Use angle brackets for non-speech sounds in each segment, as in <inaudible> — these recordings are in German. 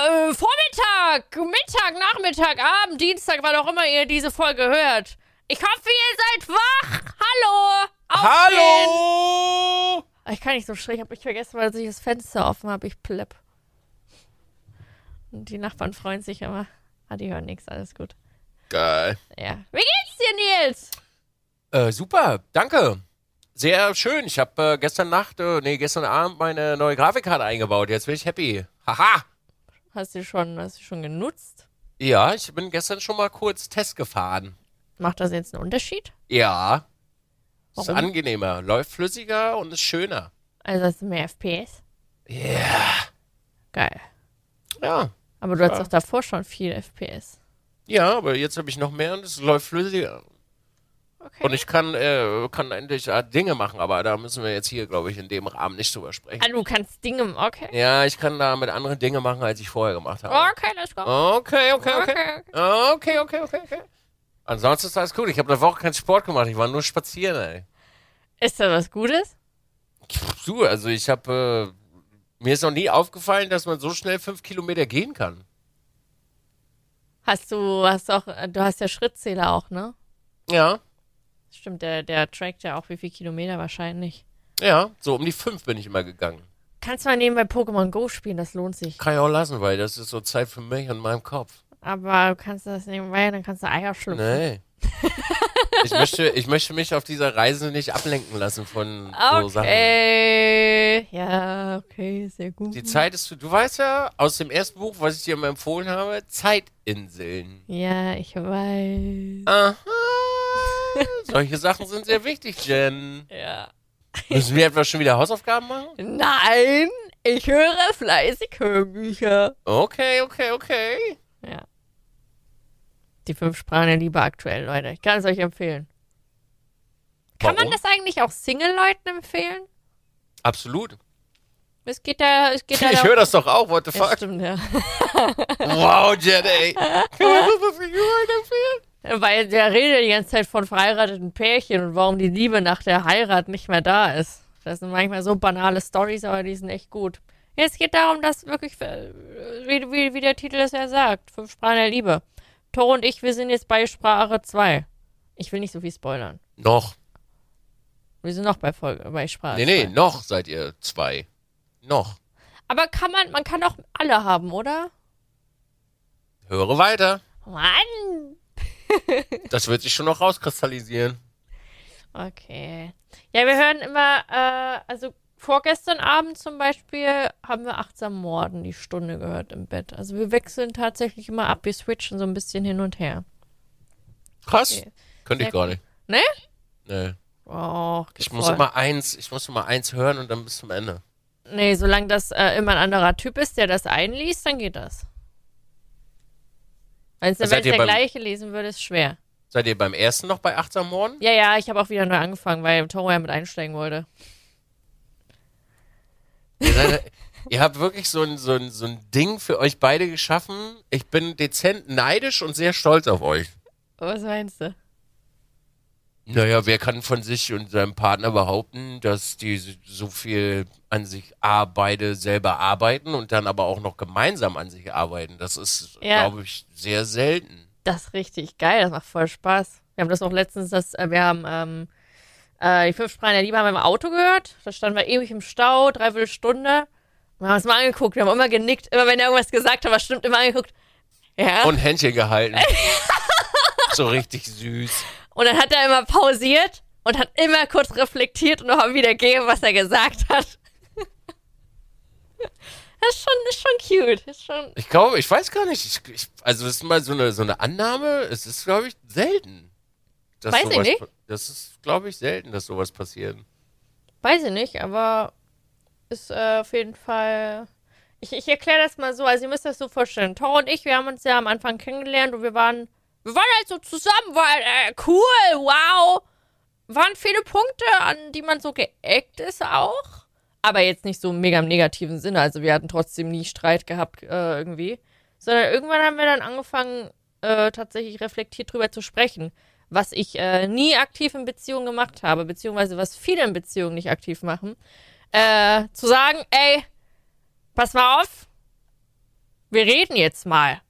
Äh, Vormittag, Mittag, Nachmittag, Abend, Dienstag, wann auch immer ihr diese Folge hört. Ich hoffe, ihr seid wach. Hallo. Aufstehen. Hallo! Ich kann nicht so schräg, ich habe ich vergessen, weil ich das Fenster offen habe. Ich plepp. Und die Nachbarn freuen sich immer. Ah, die hören nichts, alles gut. Geil. Ja. Wie geht's dir, Nils? Äh, super, danke. Sehr schön. Ich habe äh, gestern Nacht, äh, nee, gestern Abend meine neue Grafikkarte eingebaut. Jetzt bin ich happy. Haha. Hast du schon, hast du schon genutzt? Ja, ich bin gestern schon mal kurz Test gefahren. Macht das jetzt einen Unterschied? Ja. Ist Warum? angenehmer, läuft flüssiger und ist schöner. Also hast du mehr FPS? Ja. Geil. Ja. Aber du hattest Ja. doch davor schon viel FPS. Ja, aber jetzt habe ich noch mehr und es läuft flüssiger. Okay. Und ich kann, äh, kann endlich äh, Dinge machen, aber da müssen wir jetzt hier, glaube ich, in dem Rahmen nicht drüber sprechen. ah, du kannst Dinge, okay. Ja, ich kann da mit anderen Dinge machen, als ich vorher gemacht habe. Okay, let's go. Okay, okay, okay. Okay. Okay, okay, okay, okay. Ansonsten ist alles gut. Ich habe eine Woche keinen Sport gemacht. Ich war nur spazieren, ey. Ist das was Gutes? Du, also ich habe, äh, mir ist noch nie aufgefallen, dass man so schnell fünf Kilometer gehen kann. Hast du, hast auch, du hast ja Schrittzähler auch, ne? Ja, Stimmt, der, der trackt ja auch wie viel Kilometer wahrscheinlich. ja, so um die fünf bin ich immer gegangen. Kannst mal nebenbei Pokémon Go spielen, das lohnt sich. Kann ich auch lassen, weil das ist so Zeit für mich und meinem Kopf. Aber du kannst das nebenbei, dann kannst du Eier schlüpfen. Nee. <laughs> ich, möchte, ich möchte mich auf dieser Reise nicht ablenken lassen von so Sachen. Okay. Ja, okay, sehr gut. Die Zeit ist, du weißt ja, aus dem ersten Buch, was ich dir immer empfohlen habe, Zeitinseln. Ja, ich weiß. Aha. Solche Sachen sind sehr wichtig, Jen. Ja. Müssen wir etwa schon wieder Hausaufgaben machen? Nein, ich höre fleißig Hörbücher. Okay, okay, okay. Ja. Die fünf Sprachen der Liebe aktuell, Leute. Ich kann es euch empfehlen. Kann man das eigentlich auch Single-Leuten empfehlen? Absolut. Es geht da, es geht da. Ich höre das doch auch, what the fuck? stimmt, ja. Wow, Jen, ey. <laughs> Kann man das heute empfehlen? Weil der redet die ganze Zeit von verheirateten Pärchen und warum die Liebe nach der Heirat nicht mehr da ist. Das sind manchmal so banale Stories, aber die sind echt gut. Es geht darum, dass wirklich, äh, wie, wie, wie der Titel es ja sagt, fünf Sprachen der Liebe. Toro und ich, wir sind jetzt bei Sprache 2. Ich will nicht so viel spoilern. Noch. Wir sind noch bei Folge, bei Sprache Nee, nee, 2. noch seid ihr zwei. Noch. Aber kann man, man kann auch alle haben, oder? Höre weiter. Mann! <laughs> Das wird sich schon noch rauskristallisieren. Okay. Ja, wir hören immer, äh, also vorgestern Abend zum Beispiel haben wir achtsam Morden die Stunde gehört im Bett. Also wir wechseln tatsächlich immer ab, wir switchen so ein bisschen hin und her. Krass. Okay. Könnte ich gar nicht. Ne? Nee. Oh, Ich muss voll. immer eins, ich muss immer eins hören und dann bis zum Ende. Nee, solange das äh, immer ein anderer Typ ist, der das einliest, dann geht das. Wenn es der gleiche lesen würde, ist schwer. Seid ihr beim ersten noch bei Achtsam Morden? Ja, ja, ich habe auch wieder neu angefangen, weil Toro ja mit einsteigen wollte. Ihr, seid, <laughs> ihr habt wirklich so ein, so, ein, so ein Ding für euch beide geschaffen. Ich bin dezent neidisch und sehr stolz auf euch. Was meinst du? Naja, wer kann von sich und seinem Partner behaupten, dass die so viel an sich A, beide selber arbeiten und dann aber auch noch gemeinsam an sich arbeiten? Das ist, Ja. glaube ich, sehr selten. Das ist richtig geil, das macht voll Spaß. Wir haben das auch letztens, das, äh, wir haben ähm, äh, die fünf Sprachen der Liebe haben wir im Auto gehört. Da standen wir ewig im Stau, dreiviertel Stunde. Wir haben uns mal angeguckt, wir haben immer genickt. Immer wenn er irgendwas gesagt hat, was stimmt, immer angeguckt. Ja. Und Händchen gehalten. <laughs> so richtig süß. Dann hat er immer pausiert und hat immer kurz reflektiert und nochmal wiedergegeben, was er gesagt hat. Das <laughs> ist schon, ist schon cute. Ist schon, Ich glaube, ich weiß gar nicht. Ich, ich, also, das ist mal so eine, so eine Annahme. Es ist, glaube ich, selten. dass Weiß ich nicht. Das ist, glaube ich, selten, dass sowas passiert. Weiß ich nicht, aber ist äh, auf jeden Fall. Ich, ich erkläre das mal so. Also, ihr müsst das so vorstellen. Toro und ich, wir haben uns ja am Anfang kennengelernt und wir waren. Wir waren halt so zusammen, weil, äh, cool, wow. Waren viele Punkte, an die man so geeckt ist auch. Aber jetzt nicht so mega im negativen Sinne. Also, wir hatten trotzdem nie Streit gehabt, äh, irgendwie. Sondern irgendwann haben wir dann angefangen, äh, tatsächlich reflektiert drüber zu sprechen. Was ich äh, nie aktiv in Beziehungen gemacht habe, beziehungsweise was viele in Beziehungen nicht aktiv machen. Äh, zu sagen, ey, pass mal auf, Wir reden jetzt mal.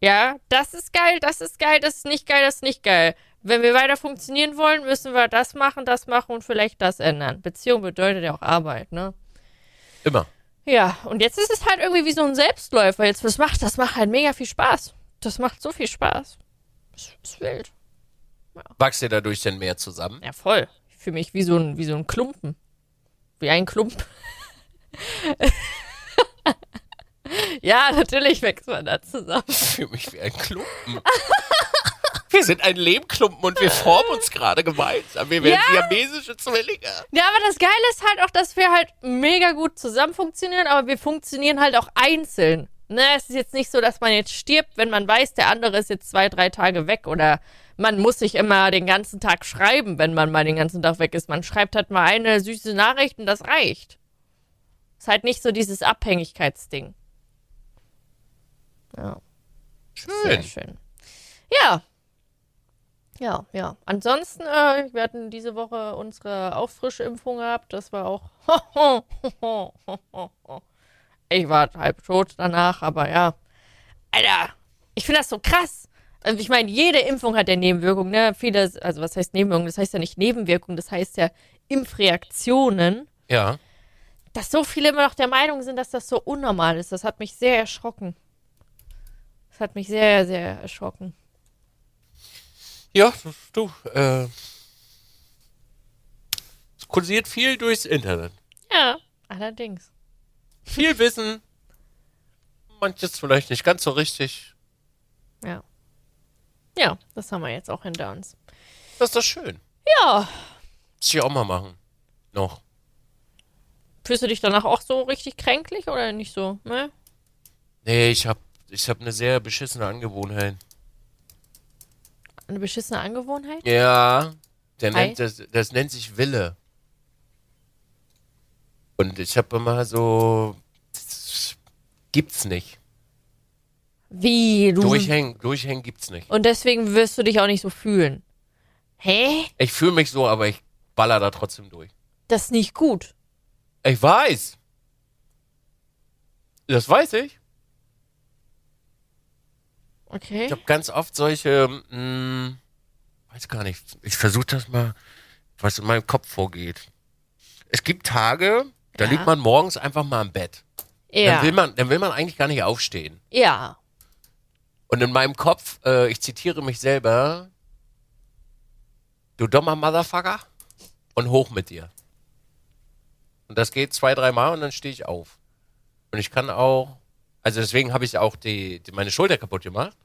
Ja, das ist geil, das ist geil, das ist nicht geil, das ist nicht geil. Wenn wir weiter funktionieren wollen, müssen wir das machen, das machen und vielleicht das ändern. Beziehung bedeutet ja auch Arbeit, ne? Immer. Ja, und jetzt ist es halt irgendwie wie so ein Selbstläufer. Jetzt, was macht, das macht halt mega viel Spaß. Das macht so viel Spaß. Das ist wild. Wachst ihr dadurch denn mehr zusammen? Ja, voll. Ich fühle mich wie so ein, wie so ein Klumpen. Wie ein Klump. <laughs> <laughs> ja, natürlich wächst man da zusammen. Ich fühle mich wie ein Klumpen. <laughs> wir sind ein Lehmklumpen und wir formen uns gerade gemeinsam. Wir werden Ja. Zwillinge. Ja, aber das Geile ist halt auch, dass wir halt mega gut zusammen funktionieren, aber wir funktionieren halt auch einzeln. Ne, es ist jetzt nicht so, dass man jetzt stirbt, wenn man weiß, der andere ist jetzt zwei, drei Tage weg oder man muss sich immer den ganzen Tag schreiben, wenn man mal den ganzen Tag weg ist. Man schreibt halt mal eine süße Nachricht und das reicht. Ist halt nicht so dieses Abhängigkeitsding. Ja, sehr Schön. schön. Ja. Ja, ja. Ansonsten, äh, wir hatten diese Woche unsere Auffrischimpfung gehabt. Das war auch. <laughs> ich war halb tot danach, aber ja. Alter, ich finde das so krass. Also ich meine, jede Impfung hat ja Nebenwirkungen, ne? Viele, also was heißt Nebenwirkungen? Das heißt ja nicht Nebenwirkungen, das heißt ja Impfreaktionen. Ja. Dass so viele immer noch der Meinung sind, dass das so unnormal ist, das hat mich sehr erschrocken. Das hat mich sehr, sehr erschrocken. Ja, du, äh. Es kursiert viel durchs Internet. Ja, allerdings. <laughs> Viel Wissen. Manches vielleicht nicht ganz so richtig. Ja. Ja, das haben wir jetzt auch hinter uns. Das ist doch schön. Ja. Muss ich auch mal machen. Noch. Fühlst du dich danach auch so richtig kränklich oder nicht so? Ne? Nee, ich hab, ich hab eine sehr beschissene Angewohnheit. Eine beschissene Angewohnheit? Ja. Der nennt, das, das nennt sich Wille. Und ich habe immer so. Das gibt's nicht. Wie? Du. Durchhängen, durchhängen gibt's nicht. Und deswegen wirst du dich auch nicht so fühlen. Hä? Ich fühle mich so, aber ich baller da trotzdem durch. Das ist nicht gut. Ich weiß. Das weiß ich. Okay. Ich habe ganz oft solche, mh, weiß gar nicht, ich versuche das mal, was in meinem Kopf vorgeht. Es gibt Tage, da Ja. liegt man morgens einfach mal im Bett. ja. Dann will man, dann will man eigentlich gar nicht aufstehen. ja. Und in meinem Kopf, äh, ich zitiere mich selber, du dummer Motherfucker und hoch mit dir. Und das geht zwei, dreimal und dann stehe ich auf. Und ich kann auch, also deswegen habe ich auch die, die, meine Schulter kaputt gemacht.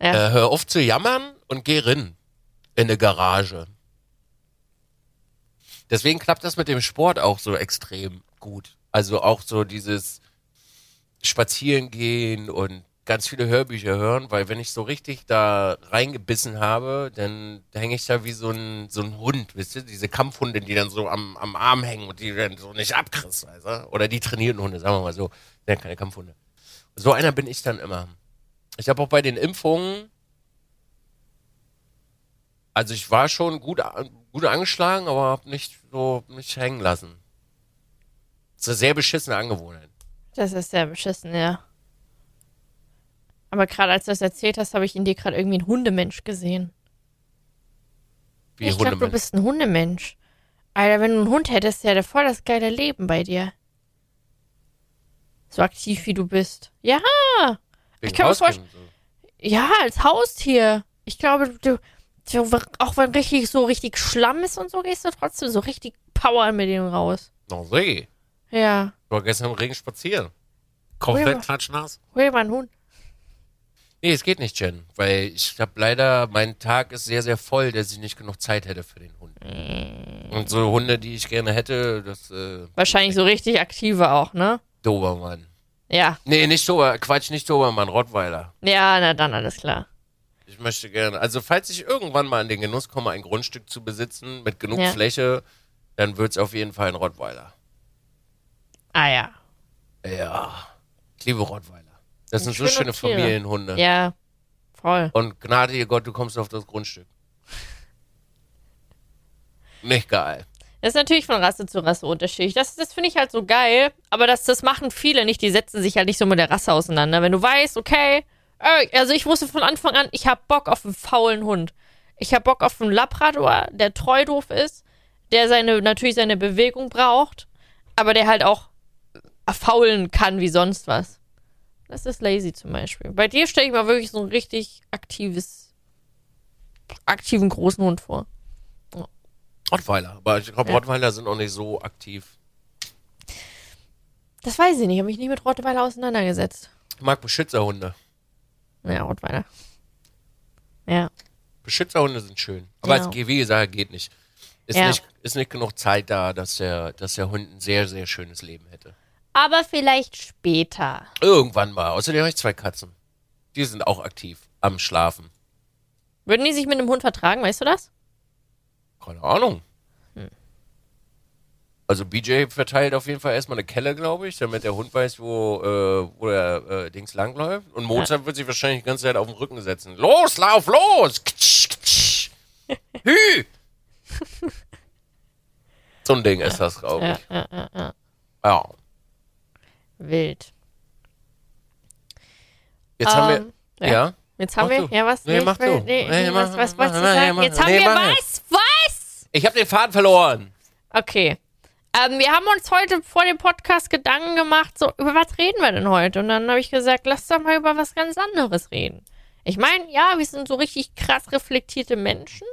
Ja. Äh, hör auf zu jammern und geh rin in eine Garage. Deswegen klappt das mit dem Sport auch so extrem gut. Also auch so dieses Spazieren gehen und ganz viele Hörbücher hören, weil wenn ich so richtig da reingebissen habe, dann hänge ich da wie so ein, so ein Hund, wisst ihr? Diese Kampfhunde, die dann so am, am Arm hängen und die dann so nicht abkriegst, weißt du? Oder die trainierten Hunde, sagen wir mal so. Ja, keine Kampfhunde. So einer bin ich dann immer. Ich habe auch bei den Impfungen, also ich war schon gut, gut angeschlagen, aber habe nicht so nicht hängen lassen. Das ist eine sehr beschissene Angewohnheit. Das ist sehr beschissen, ja. Aber gerade als du das erzählt hast, habe ich in dir gerade irgendwie einen Hundemensch gesehen. Wie ich glaube, du bist ein Hundemensch. Alter, wenn du einen Hund hättest, wäre voll das geile Leben bei dir. So aktiv wie du bist. Ja, Wegen kann mir und so. ja, als Haustier. Ich glaube, du, du, auch wenn richtig so richtig Schlamm ist und so, gehst du trotzdem so richtig Power mit dem raus. No, see. Ja. Ich war gestern im Regen spazieren. Komplett klatschnass. Hol mal einen Hund. Nee, es geht nicht, Jen. Weil ich habe leider, mein Tag ist sehr, sehr voll, dass ich nicht genug Zeit hätte für den Hund. Mm. Und so Hunde, die ich gerne hätte, das, äh, Wahrscheinlich so richtig aktive auch, ne? Dobermann. Ja. Nee, nicht Dober, Quatsch, nicht Dobermann, Rottweiler. Ja, na dann, alles klar. Ich möchte gerne, also falls ich irgendwann mal in den Genuss komme, ein Grundstück zu besitzen mit genug Ja. Fläche, dann wird's auf jeden Fall ein Rottweiler. Ah ja. Ja. Ich liebe Rottweiler. Das sind so Schöne Tiere. Familienhunde. Ja. Voll. Und gnade ihr Gott, du kommst auf das Grundstück. <laughs> Nicht geil. Das ist natürlich von Rasse zu Rasse unterschiedlich. Das, das finde ich halt so geil. Aber das, das machen viele nicht. Die setzen sich halt nicht so mit der Rasse auseinander. Wenn du weißt, okay, also ich wusste von Anfang an, ich habe Bock auf einen faulen Hund. Ich habe Bock auf einen Labrador, der treu doof ist, der seine, natürlich seine Bewegung braucht, aber der halt auch faulen kann wie sonst was. Das ist lazy zum Beispiel. Bei dir stelle ich mir wirklich so ein richtig aktives, aktiven großen Hund vor. Rottweiler. Aber ich glaube, Ja. Rottweiler sind auch nicht so aktiv. Das weiß ich nicht. Ich habe mich nicht mit Rottweiler auseinandergesetzt. Ich mag Beschützerhunde. Ja, Rottweiler. Ja. Beschützerhunde sind schön. Aber Ja. als wie gesagt, geht nicht. Ist, Ja. nicht. ist nicht genug Zeit da, dass der, dass der Hund ein sehr, sehr schönes Leben hätte. Aber vielleicht später. Irgendwann mal. Außerdem habe ich zwei Katzen. Die sind auch aktiv am Schlafen. Würden die sich mit einem Hund vertragen, weißt du das? Keine Ahnung. Hm. Also BJ verteilt auf jeden Fall erstmal eine Kelle, glaube ich, damit der Hund weiß, wo, äh, wo der äh, Dings langläuft. Und Mozart wird sich wahrscheinlich die ganze Zeit auf den Rücken setzen. Los, lauf, los! Ktsch, ktsch. Hü! <laughs> so ein Ding ist das, glaube Ja, ich. ja, ja, ja. Ja. Wild. Jetzt haben Ähm, wir. ja. Ja. Jetzt haben Mach wir. du. Ja, was? Nee, ich mach will- du. Nee, Nee, nee, was, mach- was mach- wolltest du mach- sagen? mach- Jetzt haben nee, wir was? Was? Ich habe den Faden verloren. Okay. Ähm, wir haben uns heute vor dem Podcast Gedanken gemacht, so, über was reden wir denn heute? Und dann habe ich gesagt, lass doch mal über was ganz anderes reden. Ich meine, ja, wir sind so richtig krass reflektierte Menschen.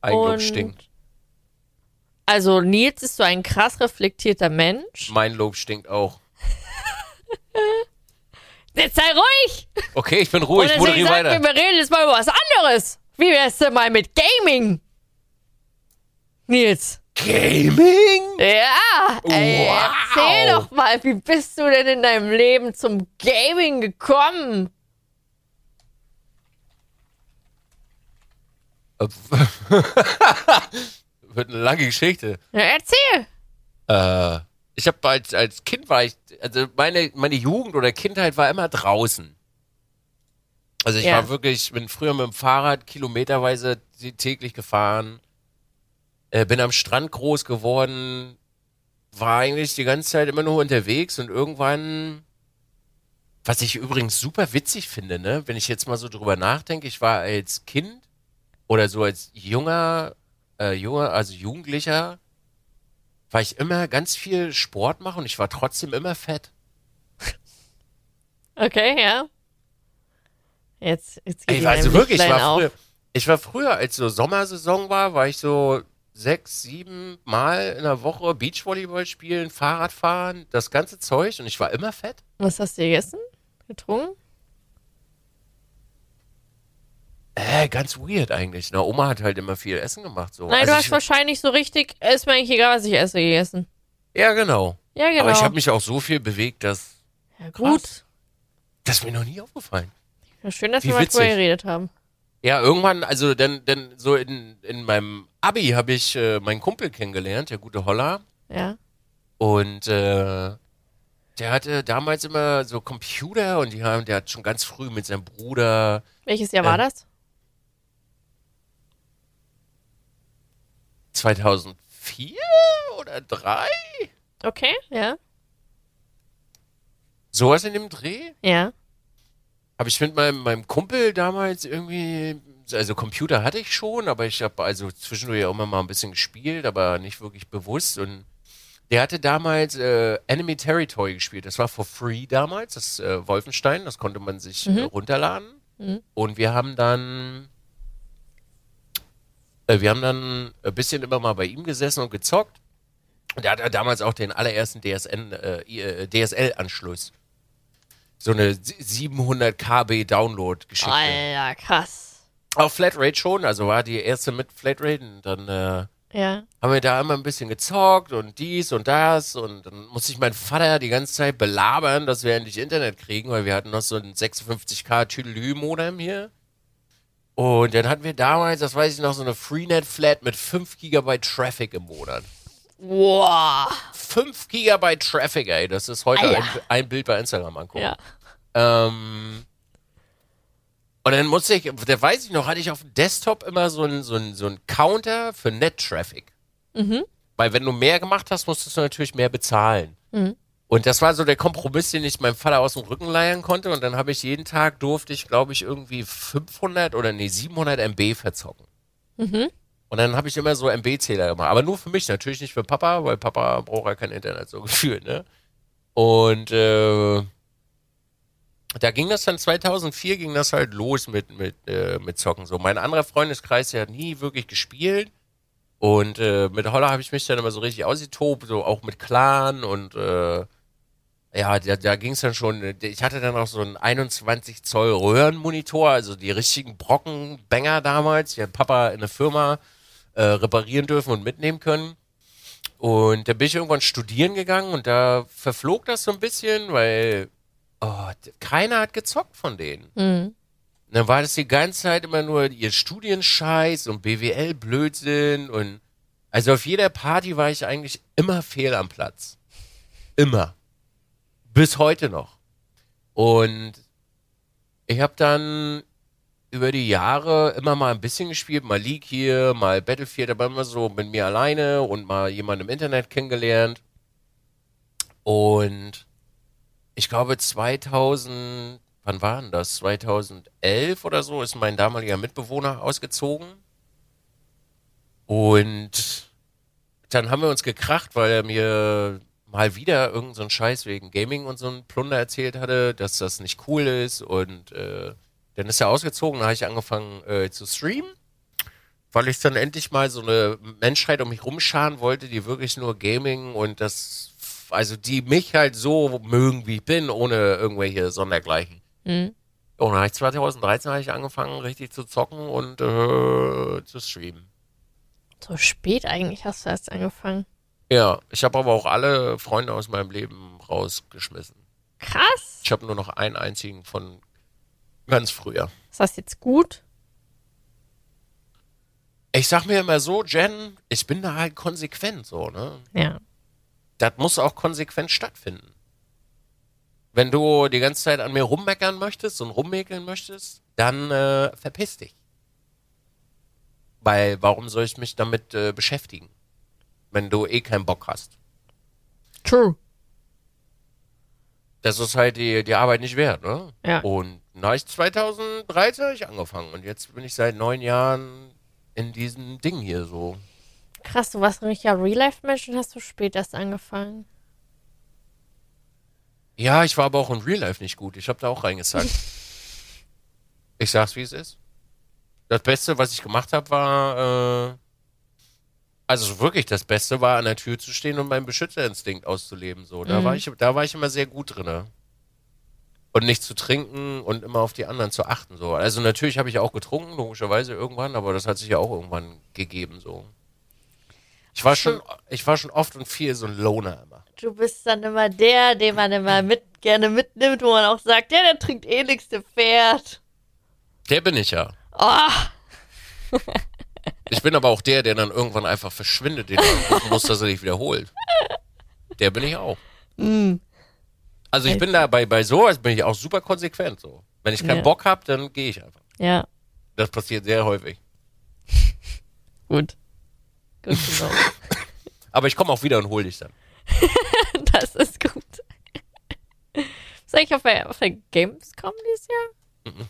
Eigenlob stinkt. Also Nils ist so ein krass reflektierter Mensch. Mein Lob stinkt auch. <laughs> Jetzt sei ruhig! Okay, ich bin ruhig, deswegen moderiere weiter. wir, wir reden jetzt mal über was anderes. Wie wär's denn mal mit Gaming? Nils. Gaming? Ja, ey, Wow. erzähl doch mal, wie bist du denn in deinem Leben zum Gaming gekommen? <laughs> Wird eine lange Geschichte. Ja, erzähl. Äh, ich habe als, als Kind war ich, also meine, meine Jugend oder Kindheit war immer draußen. Also ich Ja. war wirklich, bin früher mit dem Fahrrad kilometerweise täglich gefahren, äh, bin am Strand groß geworden, war eigentlich die ganze Zeit immer nur unterwegs und irgendwann, was ich übrigens super witzig finde, ne, wenn ich jetzt mal so drüber nachdenke, ich war als Kind oder so als junger, äh, junger, also Jugendlicher, war ich immer ganz viel Sport machen und ich war trotzdem immer fett. Okay, ja. Jetzt, jetzt geht Ey, also wirklich, ich war, früher, ich war früher, als so Sommersaison war, war ich so sechs, sieben Mal in der Woche Beachvolleyball spielen, Fahrrad fahren, das ganze Zeug und ich war immer fett. Was hast du gegessen? Getrunken? Äh, ganz weird eigentlich. Na, Oma hat halt immer viel Essen gemacht. So. Nein, Also du hast ich, wahrscheinlich so richtig, ist mir eigentlich egal, was ich esse, gegessen. Ja, genau. Ja, genau. Aber ich habe mich auch so viel bewegt, dass ja, gut. das ist mir noch nie aufgefallen. Ja, schön, dass Wie wir mal drüber geredet haben. Ja, irgendwann, also dann, dann so in, in meinem Abi habe ich äh, meinen Kumpel kennengelernt, der gute Holler. Ja. Und äh, der hatte damals immer so Computer und die haben, der hat schon ganz früh mit seinem Bruder. Welches Jahr war Ähm, das? 2004 oder 3? Okay, ja. Sowas in dem Dreh? Ja. Habe ich mit meinem, meinem Kumpel damals irgendwie, also Computer hatte ich schon, aber ich habe also zwischendurch auch immer mal ein bisschen gespielt, aber nicht wirklich bewusst. Und der hatte damals äh, Enemy Territory gespielt. Das war for free damals, das äh, Wolfenstein, das konnte man sich äh, runterladen. Mhm. Und wir haben dann, äh, wir haben dann ein bisschen immer mal bei ihm gesessen und gezockt. Und der hatte damals auch den allerersten DSN, äh, äh, DSL-Anschluss. So eine 700 KB Download-Geschichte. Alter, krass. Auf Flatrate schon, also war die erste mit Flatrate und dann äh, Ja. haben wir da immer ein bisschen gezockt und dies und das und dann musste ich meinen Vater die ganze Zeit belabern, dass wir endlich Internet kriegen, weil wir hatten noch so ein 56k Tüdelü-Modem hier. Und dann hatten wir damals, das weiß ich noch, so eine Freenet-Flat mit 5 GB Traffic im Monat. Wow. 5 GB Traffic, ey, das ist heute ein, ein Bild bei Instagram angucken. Ja. Ähm, und dann musste ich, da weiß ich noch, hatte ich auf dem Desktop immer so einen so einen- so einen Counter für Net-Traffic. Mhm. Weil wenn du mehr gemacht hast, musstest du natürlich mehr bezahlen. Mhm. Und das war so der Kompromiss, den ich meinem Vater aus dem Rücken leiern konnte. Und dann habe ich jeden Tag durfte ich, glaube ich, irgendwie 500 oder nee 700 MB verzocken. Mhm. Und dann habe ich immer so MB-Zähler gemacht. Aber nur für mich, natürlich nicht für Papa, weil Papa braucht ja kein Internet so <laughs> gefühlt, ne? Und äh, da ging das dann 2004 ging das halt los mit mit äh, mit Zocken so. Mein anderer Freundeskreis, der hat nie wirklich gespielt und äh, mit Holler habe ich mich dann immer so richtig ausgetobt, so auch mit Clan und äh, ja, da, da ging es dann schon. Ich hatte dann auch so einen 21 Zoll Röhrenmonitor, also die richtigen Brockenbänger damals. Die hat Papa in der Firma äh, reparieren dürfen und mitnehmen können. Und da bin ich irgendwann studieren gegangen und da verflog das so ein bisschen, weil oh, keiner hat gezockt von denen. Mhm. Dann war das die ganze Zeit immer nur ihr Studienscheiß und BWL-Blödsinn und also auf jeder Party war ich eigentlich immer fehl am Platz. Immer. Bis heute noch. Und ich habe dann über die Jahre immer mal ein bisschen gespielt, mal League hier, mal Battlefield, aber immer so mit mir alleine und mal jemanden im Internet kennengelernt. Und ich glaube 2000, wann war denn das? 2011 oder so ist mein damaliger Mitbewohner ausgezogen. Und dann haben wir uns gekracht, weil er mir mal wieder irgendeinen so Scheiß wegen Gaming und so einen Plunder erzählt hatte, dass das nicht cool ist. Und äh, dann ist er ausgezogen, dann habe ich angefangen äh, zu streamen, weil ich dann endlich mal so eine Menschheit um mich rumscharen wollte, die wirklich nur Gaming und das, also die mich halt so mögen, wie ich bin, ohne irgendwelche Sondergleichen. Mhm. Und dann habe ich 2013 habe ich angefangen, richtig zu zocken und äh, zu streamen. So spät eigentlich hast du erst angefangen. Ja, ich habe aber auch alle Freunde aus meinem Leben rausgeschmissen. Krass. Ich habe nur noch einen einzigen von ganz früher. Ist das jetzt gut? Ich sag mir immer so, Jen, ich bin da halt konsequent so, ne? Ja. Das muss auch konsequent stattfinden. Wenn du die ganze Zeit an mir rummeckern möchtest und rummäkeln möchtest, dann äh, verpiss dich. Weil warum soll ich mich damit äh, beschäftigen, wenn du eh keinen Bock hast? True. Das ist halt die, die Arbeit nicht wert, ne? Ja. Und na, ich 2013 habe ich angefangen und jetzt bin ich seit neun Jahren in diesem Ding hier so. Krass, du warst nämlich ja Real-Life-Mensch und hast du spät erst angefangen. Ja, ich war aber auch in Real Life nicht gut. Ich habe da auch reingesagt. <laughs> ich sag's, wie es ist. Das Beste, was ich gemacht habe, war, äh, also wirklich das Beste war, an der Tür zu stehen und meinen Beschützerinstinkt auszuleben. So, da Mhm. war ich, da war ich immer sehr gut drinne. Und nicht zu trinken und immer auf die anderen zu achten. So, also natürlich habe ich auch getrunken, logischerweise irgendwann, aber das hat sich ja auch irgendwann gegeben. So, ich war schon, ich war schon oft und viel so ein Loner immer. Du bist dann immer der, den man immer mit, gerne mitnimmt, wo man auch sagt, ja, der trinkt eh nix, der fährt. Der bin ich ja. Oh, <laughs> Ich bin aber auch der, der dann irgendwann einfach verschwindet, den man muss, dass er sich wiederholt. Der bin ich auch. mm. Also ich bin da bei, bei sowas bin ich auch super konsequent so. Wenn ich keinen Ja. Bock habe, dann gehe ich einfach. Ja, Das passiert sehr häufig. <laughs> gut. Gut know. <laughs> Aber ich komme auch wieder und hol dich dann. <laughs> Das ist gut. Soll ich auf der, auf der Gamescom dieses Jahr? Mhm.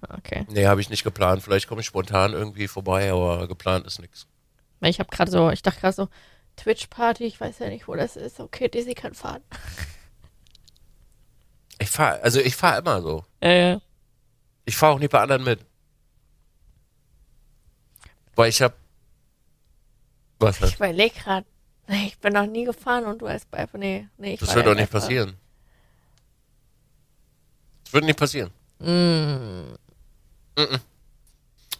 Okay. Nee, habe ich nicht geplant. Vielleicht komme ich spontan irgendwie vorbei, aber geplant ist nichts. Ich habe gerade so, ich dachte gerade so, Twitch-Party, ich weiß ja nicht, wo das ist. Okay, Daisy kann fahren. <laughs> Ich fahre, also ich fahre immer so. Ja, ja. Ich fahre auch nie bei anderen mit. Weil ich habe was? Ich überlege gerade. Ich bin noch nie gefahren und du als bei. Nee, nee, ich Das wird doch nicht passieren. Das wird nicht passieren. Mm.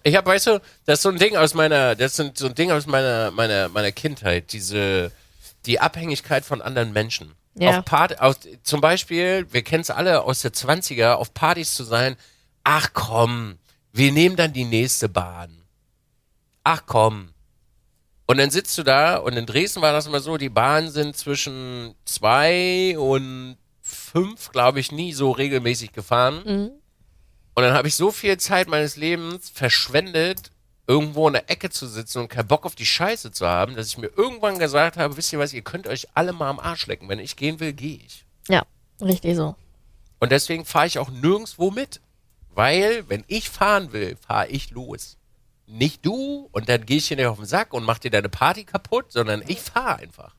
Ich habe, weißt du, das ist so ein Ding aus meiner, das ist so ein Ding aus meiner, meiner, meiner Kindheit, diese, die Abhängigkeit von anderen Menschen. Ja. Auf Part, auf, zum Beispiel, wir kennen es alle aus der 20er, auf Partys zu sein, ach komm, wir nehmen dann die nächste Bahn. Ach komm. Und dann sitzt du da und in Dresden war das immer so, die Bahnen sind zwischen zwei und fünf, glaube ich, nie so regelmäßig gefahren. Mhm. Und dann habe ich so viel Zeit meines Lebens verschwendet irgendwo in der Ecke zu sitzen und keinen Bock auf die Scheiße zu haben, dass ich mir irgendwann gesagt habe, wisst ihr was, ihr könnt euch alle mal am Arsch lecken. Wenn ich gehen will, gehe ich. Ja, richtig so. Und deswegen fahre ich auch nirgendwo mit. Weil, wenn ich fahren will, fahre ich los. Nicht du und dann gehe ich dir nicht auf den Sack und mach dir deine Party kaputt, sondern ich fahre einfach.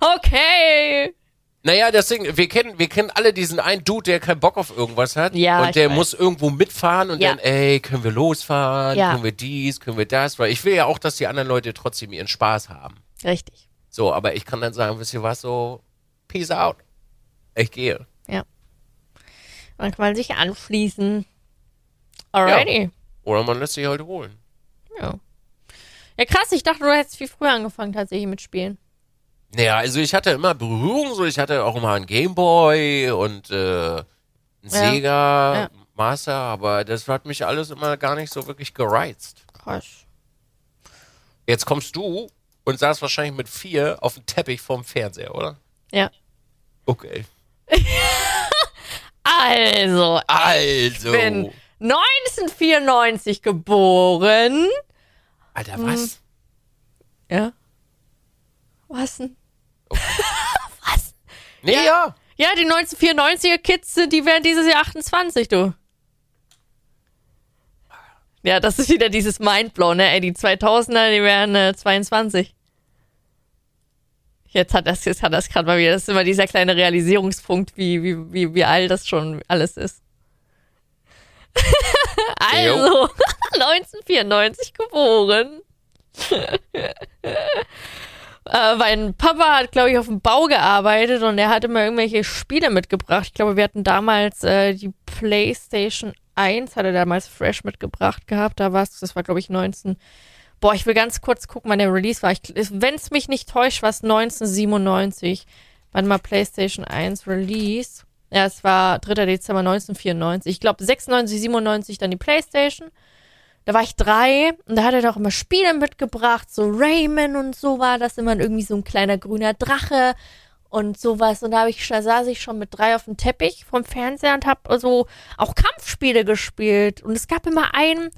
Okay. Naja, deswegen, wir kennen, wir kennen alle diesen einen Dude, der keinen Bock auf irgendwas hat. Ja, Und der weiß. muss irgendwo mitfahren und Ja. dann, ey, können wir losfahren? Ja. Können wir dies? Können wir das? Weil ich will ja auch, dass die anderen Leute trotzdem ihren Spaß haben. Richtig. So, aber ich kann dann sagen, wisst ihr was, so, peace out. Ich gehe. Dann kann man sich anschließen. Alrighty. Oder man lässt sich halt holen. Ja. ja. krass, ich dachte, du hättest viel früher angefangen tatsächlich mit Spielen. Naja, also ich hatte immer Berührung, so ich hatte auch immer einen Gameboy und äh, einen Sega Ja. Master, aber das hat mich alles immer gar nicht so wirklich gereizt. Krass. Jetzt kommst du und saß wahrscheinlich mit vier auf dem Teppich vorm Fernseher, oder? Ja. Okay. <laughs> Also, Also. bin 1994 geboren. Alter, was? Ja. Was denn? <laughs> Nee, ja. Ja, die 1994er Kids sind, die werden dieses Jahr 28, du. Ja, das ist wieder dieses Mindblow, ne? Ey, die 2000er, die werden äh, 22. Jetzt hat das, jetzt hat das gerade mal wieder, das ist immer dieser kleine Realisierungspunkt, wie, wie, wie, wie alt das schon alles ist. <laughs> also, <laughs> 1994 geboren. Äh, mein Papa hat, glaube ich, auf dem Bau gearbeitet und er hat immer irgendwelche Spiele mitgebracht. Ich glaube, wir hatten damals äh, die PlayStation 1, hat er damals fresh mitgebracht gehabt. Da war es, das war, glaube ich, 19. Boah, ich will ganz kurz gucken, wann der Release war. Wenn es mich nicht täuscht, war es 1997. Wann mal PlayStation 1 Release? Ja, es war 3. Dezember 1994. Ich glaube, 96, 97 dann die PlayStation. Da war ich drei und da hat er doch immer Spiele mitgebracht, so Rayman und so war das immer irgendwie so ein kleiner grüner Drache und sowas. Und da habe ich, da saß ich schon mit drei auf dem Teppich vom Fernseher und habe so auch Kampfspiele gespielt. Und es gab immer einen,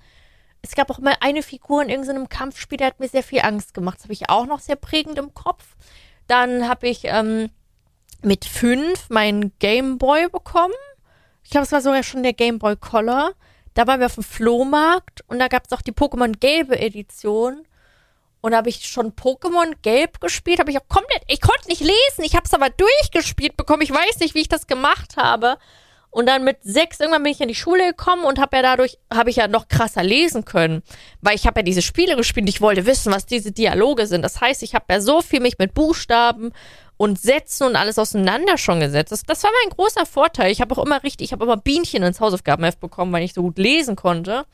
es gab auch immer eine Figur in irgendeinem Kampfspiel, der hat mir sehr viel Angst gemacht. Das habe ich auch noch sehr prägend im Kopf. Dann habe ich ähm, mit fünf meinen Game Boy bekommen. Ich glaube, es war sogar schon der Game Boy Color. Da waren wir auf dem Flohmarkt und da gab es auch die Pokémon Gelbe Edition. Und da habe ich schon Pokémon Gelb gespielt, habe ich auch komplett, ich konnte nicht lesen, ich habe es aber durchgespielt bekommen. Ich weiß nicht, wie ich das gemacht habe. Und dann mit sechs irgendwann bin ich in die Schule gekommen und habe ja dadurch, habe ich ja noch krasser lesen können, weil ich habe ja diese Spiele gespielt. Ich wollte wissen, was diese Dialoge sind. Das heißt, ich habe ja so viel mich mit Buchstaben und Sätzen und alles auseinander schon gesetzt. Das, das war mein großer Vorteil. Ich habe auch immer richtig, ich habe immer Bienchen ins Hausaufgabenheft bekommen, weil ich so gut lesen konnte.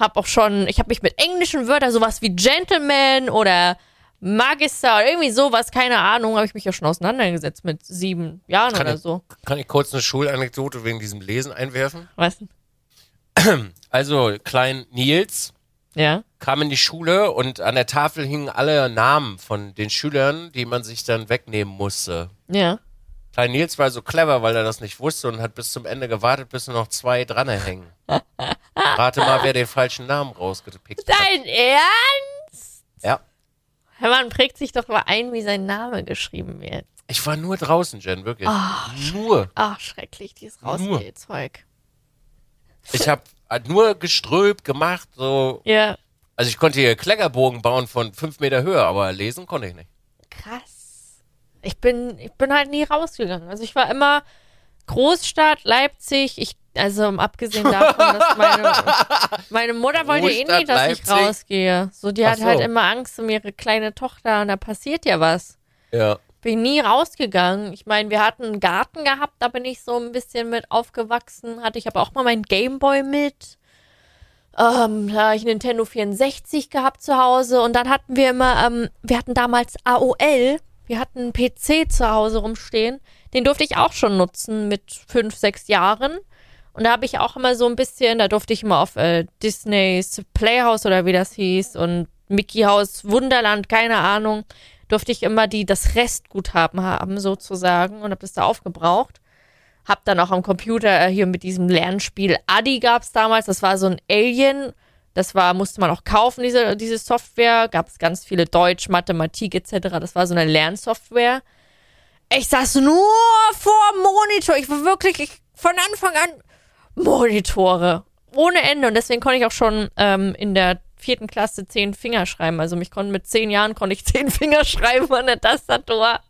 Hab auch schon, ich habe mich mit englischen Wörtern, sowas wie Gentleman oder Magister oder irgendwie sowas, keine Ahnung, habe ich mich ja schon auseinandergesetzt mit sieben Jahren Kann oder ich- so. Kann ich kurz eine Schulanekdote wegen diesem Lesen einwerfen? Was? Also, klein Nils Ja. Kam in die Schule und an der Tafel hingen alle Namen von den Schülern, die man sich dann wegnehmen musste. Ja. Klein Nils war so clever, weil er das nicht wusste und hat bis zum Ende gewartet, bis nur noch zwei dran hängen. <laughs> Rate mal, wer den falschen Namen rausgepickt hat. Dein Ernst? Ja. Man prägt sich doch mal ein, wie sein Name geschrieben wird. Ich war nur draußen, Jen, wirklich. nur. Ach, schrecklich, dieses. Rausgeh-Zeug. Ich habe nur geströbt, gemacht, so. Ja. Also ich konnte hier Kleckerbogen bauen von fünf Meter Höhe, aber lesen konnte ich nicht. Krass. Ich bin, ich bin halt nie rausgegangen. Also ich war immer Großstadt, Leipzig. Ich, also abgesehen <laughs> davon, dass meine, meine Mutter wollte eh nie, dass ich Leipzig? rausgehe. So, die Ach hat halt so. immer Angst um ihre kleine Tochter und da passiert ja was. Ja. Bin nie rausgegangen. Ich meine, wir hatten einen Garten gehabt, da bin ich so ein bisschen mit aufgewachsen. Hatte ich aber auch mal meinen Gameboy mit. Ähm, da habe ich Nintendo 64 gehabt zu Hause und dann hatten wir immer, ähm, wir hatten damals AOL. Wir hatten einen PC zu Hause rumstehen. Den durfte ich auch schon nutzen mit fünf, sechs Jahren. Und da habe ich auch immer so ein bisschen, da durfte ich immer auf äh, Disneys Playhouse oder wie das hieß und Mickey House Wunderland, keine Ahnung, durfte ich immer die das Restguthaben haben sozusagen und habe das da aufgebraucht. Hab dann auch am Computer äh, hier mit diesem Lernspiel Adi gab's damals, das war so ein Alien, Das war, musste man auch kaufen, diese, diese Software. Gab es ganz viele Deutsch, Mathematik etc. Das war so eine Lernsoftware. Ich saß nur vor Monitor. Ich war wirklich ich, von Anfang an Monitore. Ohne Ende. Und deswegen konnte ich auch schon ähm, in der vierten Klasse zehn Finger schreiben. Also mich konnte mit zehn Jahren konnte ich <laughs> zehn Finger schreiben an der Tastatur.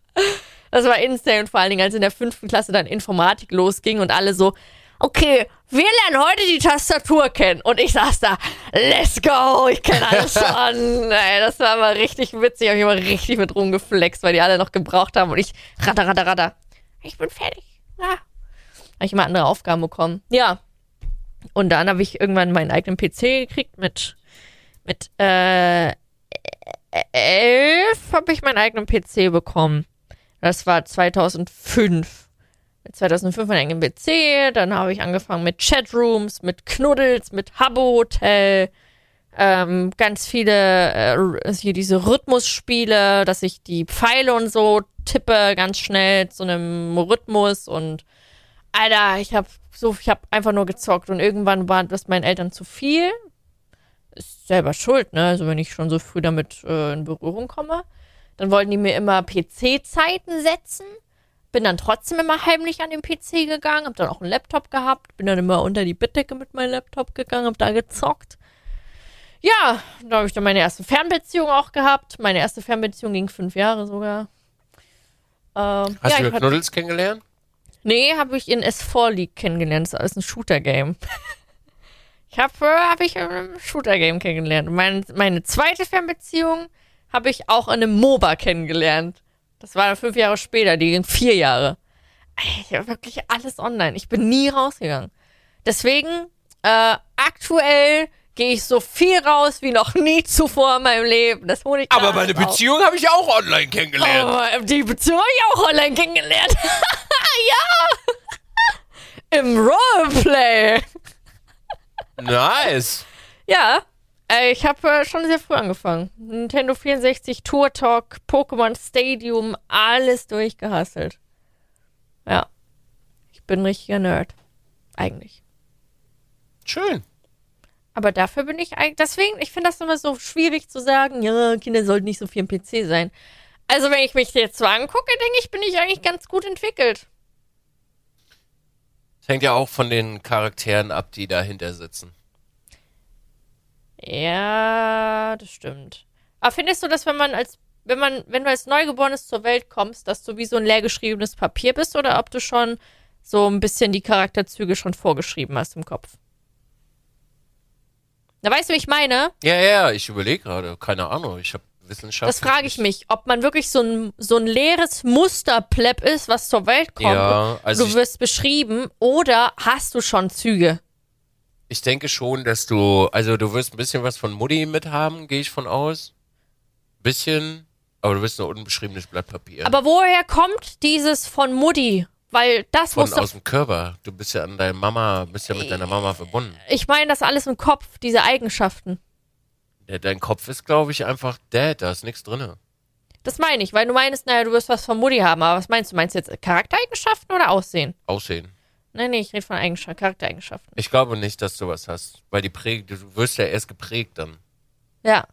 Das war insane. Und vor allen Dingen, als in der fünften Klasse dann Informatik losging und alle so, okay, wir lernen heute die Tastatur kennen. Und ich saß da, let's go, ich kenne alles <laughs> schon. Ey, das war aber richtig witzig. Hab ich immer richtig mit rumgeflext, weil die alle noch gebraucht haben. Und ich, ratter, ratter, ratter. Ich bin fertig. Ja. Habe ich immer andere Aufgaben bekommen. Ja. Und dann habe ich irgendwann meinen eigenen PC gekriegt mit, mit, äh, elf habe ich meinen eigenen PC bekommen. Das war 2005. 2005 meinen eigenen PC, dann habe ich angefangen mit Chatrooms, mit Knuddels, mit Habbo Hotel, ähm, ganz viele äh, hier diese Rhythmusspiele, dass ich die Pfeile und so tippe ganz schnell zu einem Rhythmus und Alter, ich habe so, ich habe einfach nur gezockt und irgendwann war das meinen Eltern zu viel. Ist selber schuld, ne? Also wenn ich schon so früh damit äh, in Berührung komme, dann wollten die mir immer PC-Zeiten setzen. Bin dann trotzdem immer heimlich an den PC gegangen, hab dann auch einen Laptop gehabt, bin dann immer unter die Bettdecke mit meinem Laptop gegangen, hab da gezockt. Ja, da habe ich dann meine erste Fernbeziehung auch gehabt. Meine erste Fernbeziehung ging fünf Jahre sogar. Ähm, Hast ja, du Knuddels kennengelernt? Nee, habe ich in S4 League kennengelernt. Das ist alles ein Shooter-Game. <laughs> Ich habe äh, hab ich in einem Shooter-Game kennengelernt. Und mein, meine zweite Fernbeziehung habe ich auch in einem MOBA kennengelernt. Das war dann fünf Jahre später, die ging vier Jahre. Ich habe wirklich alles online. Ich bin nie rausgegangen. Deswegen, äh, aktuell gehe ich so viel raus wie noch nie zuvor in meinem Leben. Das hole ich Aber meine. Beziehung habe ich auch online kennengelernt. Oh, die Beziehung habe ich auch online kennengelernt. <laughs> ja! Im Roleplay. Nice. Ja, äh, ich habe äh, schon sehr früh angefangen. Nintendo 64, Tour Talk, Pokémon Stadium, alles durchgehasselt. Ja. Ich bin ein richtiger Nerd. Eigentlich. Schön. Aber dafür bin ich eigentlich. Deswegen, ich finde das immer so schwierig zu sagen, ja, Kinder sollten nicht so viel im PC sein. Also, wenn ich mich jetzt so angucke, denke ich, bin ich eigentlich ganz gut entwickelt. Das hängt ja auch von den Charakteren ab, die dahinter sitzen. Ja, das stimmt. Aber findest du, dass wenn man als, wenn man, wenn du als Neugeborenes zur Welt kommst, dass du wie so ein leergeschriebenes Papier bist oder ob du schon so ein bisschen die Charakterzüge schon vorgeschrieben hast im Kopf? Na, weißt du, wie ich meine? Ja, ja, ich überlege gerade. Keine Ahnung. Ich habe Wissenschaft. Das frage ich mich, ob man wirklich so ein, so ein leeres Musterplepp ist, was zur Welt kommt. Ja, also du wirst beschrieben oder hast du schon Züge? Ich denke schon, dass du, also du wirst ein bisschen was von Mutti mithaben, gehe ich von aus. Bisschen, aber du bist nur unbeschriebenes Blatt Papier. Aber woher kommt dieses von Mutti? Weil das von muss aus dem Körper. Du bist ja an deiner Mama, bist ja mit deiner Mama verbunden. Ich meine das alles im Kopf, diese Eigenschaften. Ja, dein Kopf ist, glaube ich, einfach dead, da ist nichts drin. Das meine ich, weil du meinst, naja, du wirst was von Mutti haben. Aber was meinst du? Meinst du jetzt Charaktereigenschaften oder Aussehen? Aussehen. Nein, nee, ich rede von Eigenschaften, Charaktereigenschaften. Ich glaube nicht, dass du was hast, weil die prägt, du wirst ja erst geprägt dann. Ja.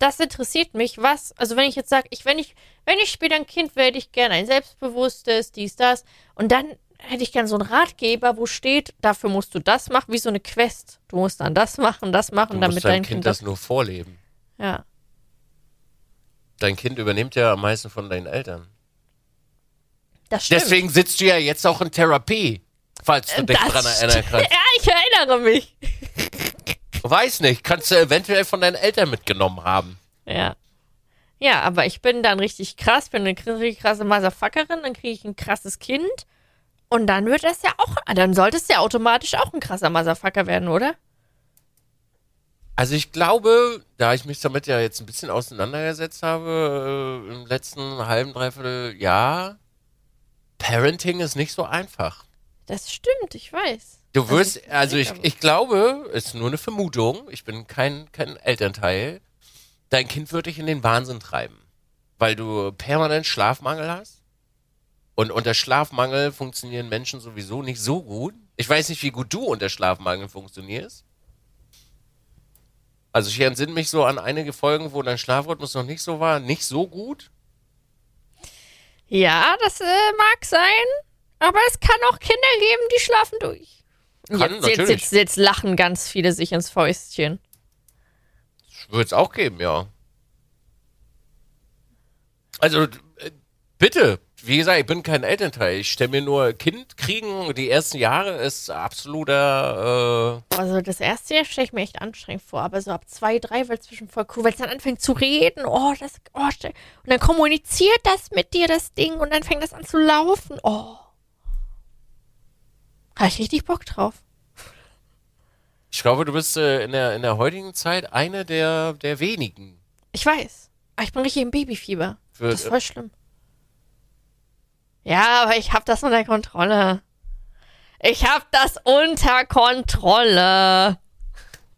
Das interessiert mich, was, also wenn ich jetzt sage, ich, wenn ich, wenn ich später ein Kind werde, ich gerne ein selbstbewusstes, dies, das. Und dann hätte ich gern so einen Ratgeber, wo steht, dafür musst du das machen, wie so eine Quest. Du musst dann das machen, das Du machen, damit musst deinem dein Kind Kind das das. nur vorleben. Ja. Dein Kind übernimmt ja am meisten von deinen Eltern. Das stimmt. Deswegen sitzt du ja jetzt auch in Therapie, falls du dich das dran erinnern kannst. <laughs> Ja, ich erinnere mich. Weiß nicht, kannst du eventuell von deinen Eltern mitgenommen haben. Ja. Ja, aber ich bin dann richtig krass, bin eine richtig krasse Motherfuckerin, dann kriege ich ein krasses Kind. Und dann wird das ja auch, dann sollte es ja automatisch auch ein krasser Motherfucker werden, oder? Also ich glaube, da ich mich damit ja jetzt ein bisschen auseinandergesetzt habe, äh, im letzten halben, dreiviertel Jahr, Parenting ist nicht so einfach. Das stimmt, ich weiß. Du wirst, ich- also ich, ich glaube, ist nur eine Vermutung, ich bin kein, kein Elternteil, dein Kind wird dich in den Wahnsinn treiben, weil du permanent Schlafmangel hast. Und unter Schlafmangel funktionieren Menschen sowieso nicht so gut. Ich weiß nicht, wie gut du unter Schlafmangel funktionierst. Also ich entsinne mich so an einige Folgen, wo dein Schlafrhythmus noch nicht so war, nicht so gut. Ja, das äh, mag sein. Aber es kann auch Kinder geben, die schlafen durch. Kann, jetzt, jetzt, jetzt, jetzt lachen ganz viele sich ins Fäustchen. Würde es auch geben, ja. Also, äh, bitte, wie gesagt, ich bin kein Elternteil. Ich stelle mir nur, Kind kriegen, die ersten Jahre ist absoluter, äh, Also das erste Jahr stelle ich mir echt anstrengend vor, aber so ab zwei, drei wird es zwischen voll cool, weil es dann anfängt zu reden. Oh, das, oh, und dann kommuniziert das mit dir, das Ding, und dann fängt das an zu laufen. Oh. Habe ich richtig Bock drauf. ich glaube, du bist äh, in, der, in der heutigen Zeit eine der, der wenigen. Ich weiß. Aber ich bin richtig im Babyfieber. Für, Das ist voll schlimm. Ja, aber ich hab das unter Kontrolle. Ich hab das unter Kontrolle.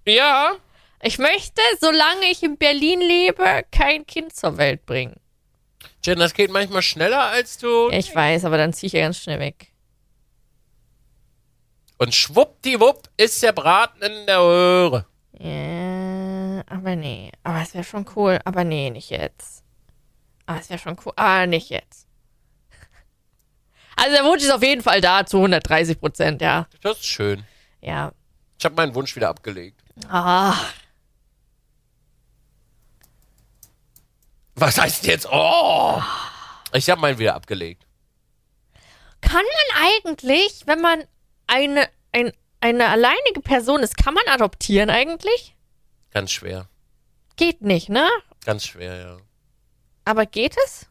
ja, Ich möchte, solange ich in Berlin lebe, kein Kind zur Welt bringen. Jen, das geht manchmal schneller als du. Ich weiß, aber dann ziehe ich ja ganz schnell weg. Und schwuppdiwupp ist der Braten in der Röhre. Ja, aber nee. Aber es wäre schon cool. Aber nee, nicht jetzt. Aber es wäre schon cool. Ah, nicht jetzt. Also der Wunsch ist auf jeden Fall da zu 130 Prozent, ja. Das ist schön. Ja. Ich habe meinen Wunsch wieder abgelegt. Ah. Was heißt jetzt? Oh! Ich habe meinen wieder abgelegt. Kann man eigentlich, wenn man eine, ein, eine alleinige Person ist, kann man adoptieren eigentlich? Ganz schwer. Geht nicht, ne? Ganz schwer, ja. Aber geht es?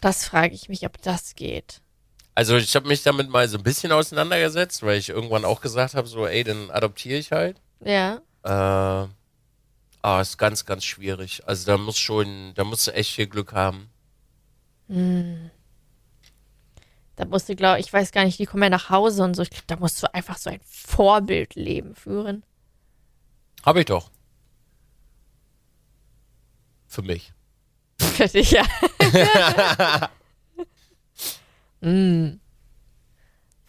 Das frage ich mich, ob das geht. Also ich habe mich damit mal so ein bisschen auseinandergesetzt, weil ich irgendwann auch gesagt habe, so, ey, dann adoptiere ich halt. Ja. Äh, ah, ist ganz, ganz schwierig. Also da muss schon, da musst du echt viel Glück haben. Da musst du, glaube ich, weiß gar nicht, die kommen ja nach Hause und so. Ich glaube, da musst du einfach so ein Vorbildleben führen. Habe ich doch. Für mich. <laughs> Für dich, ja. <laughs> mm.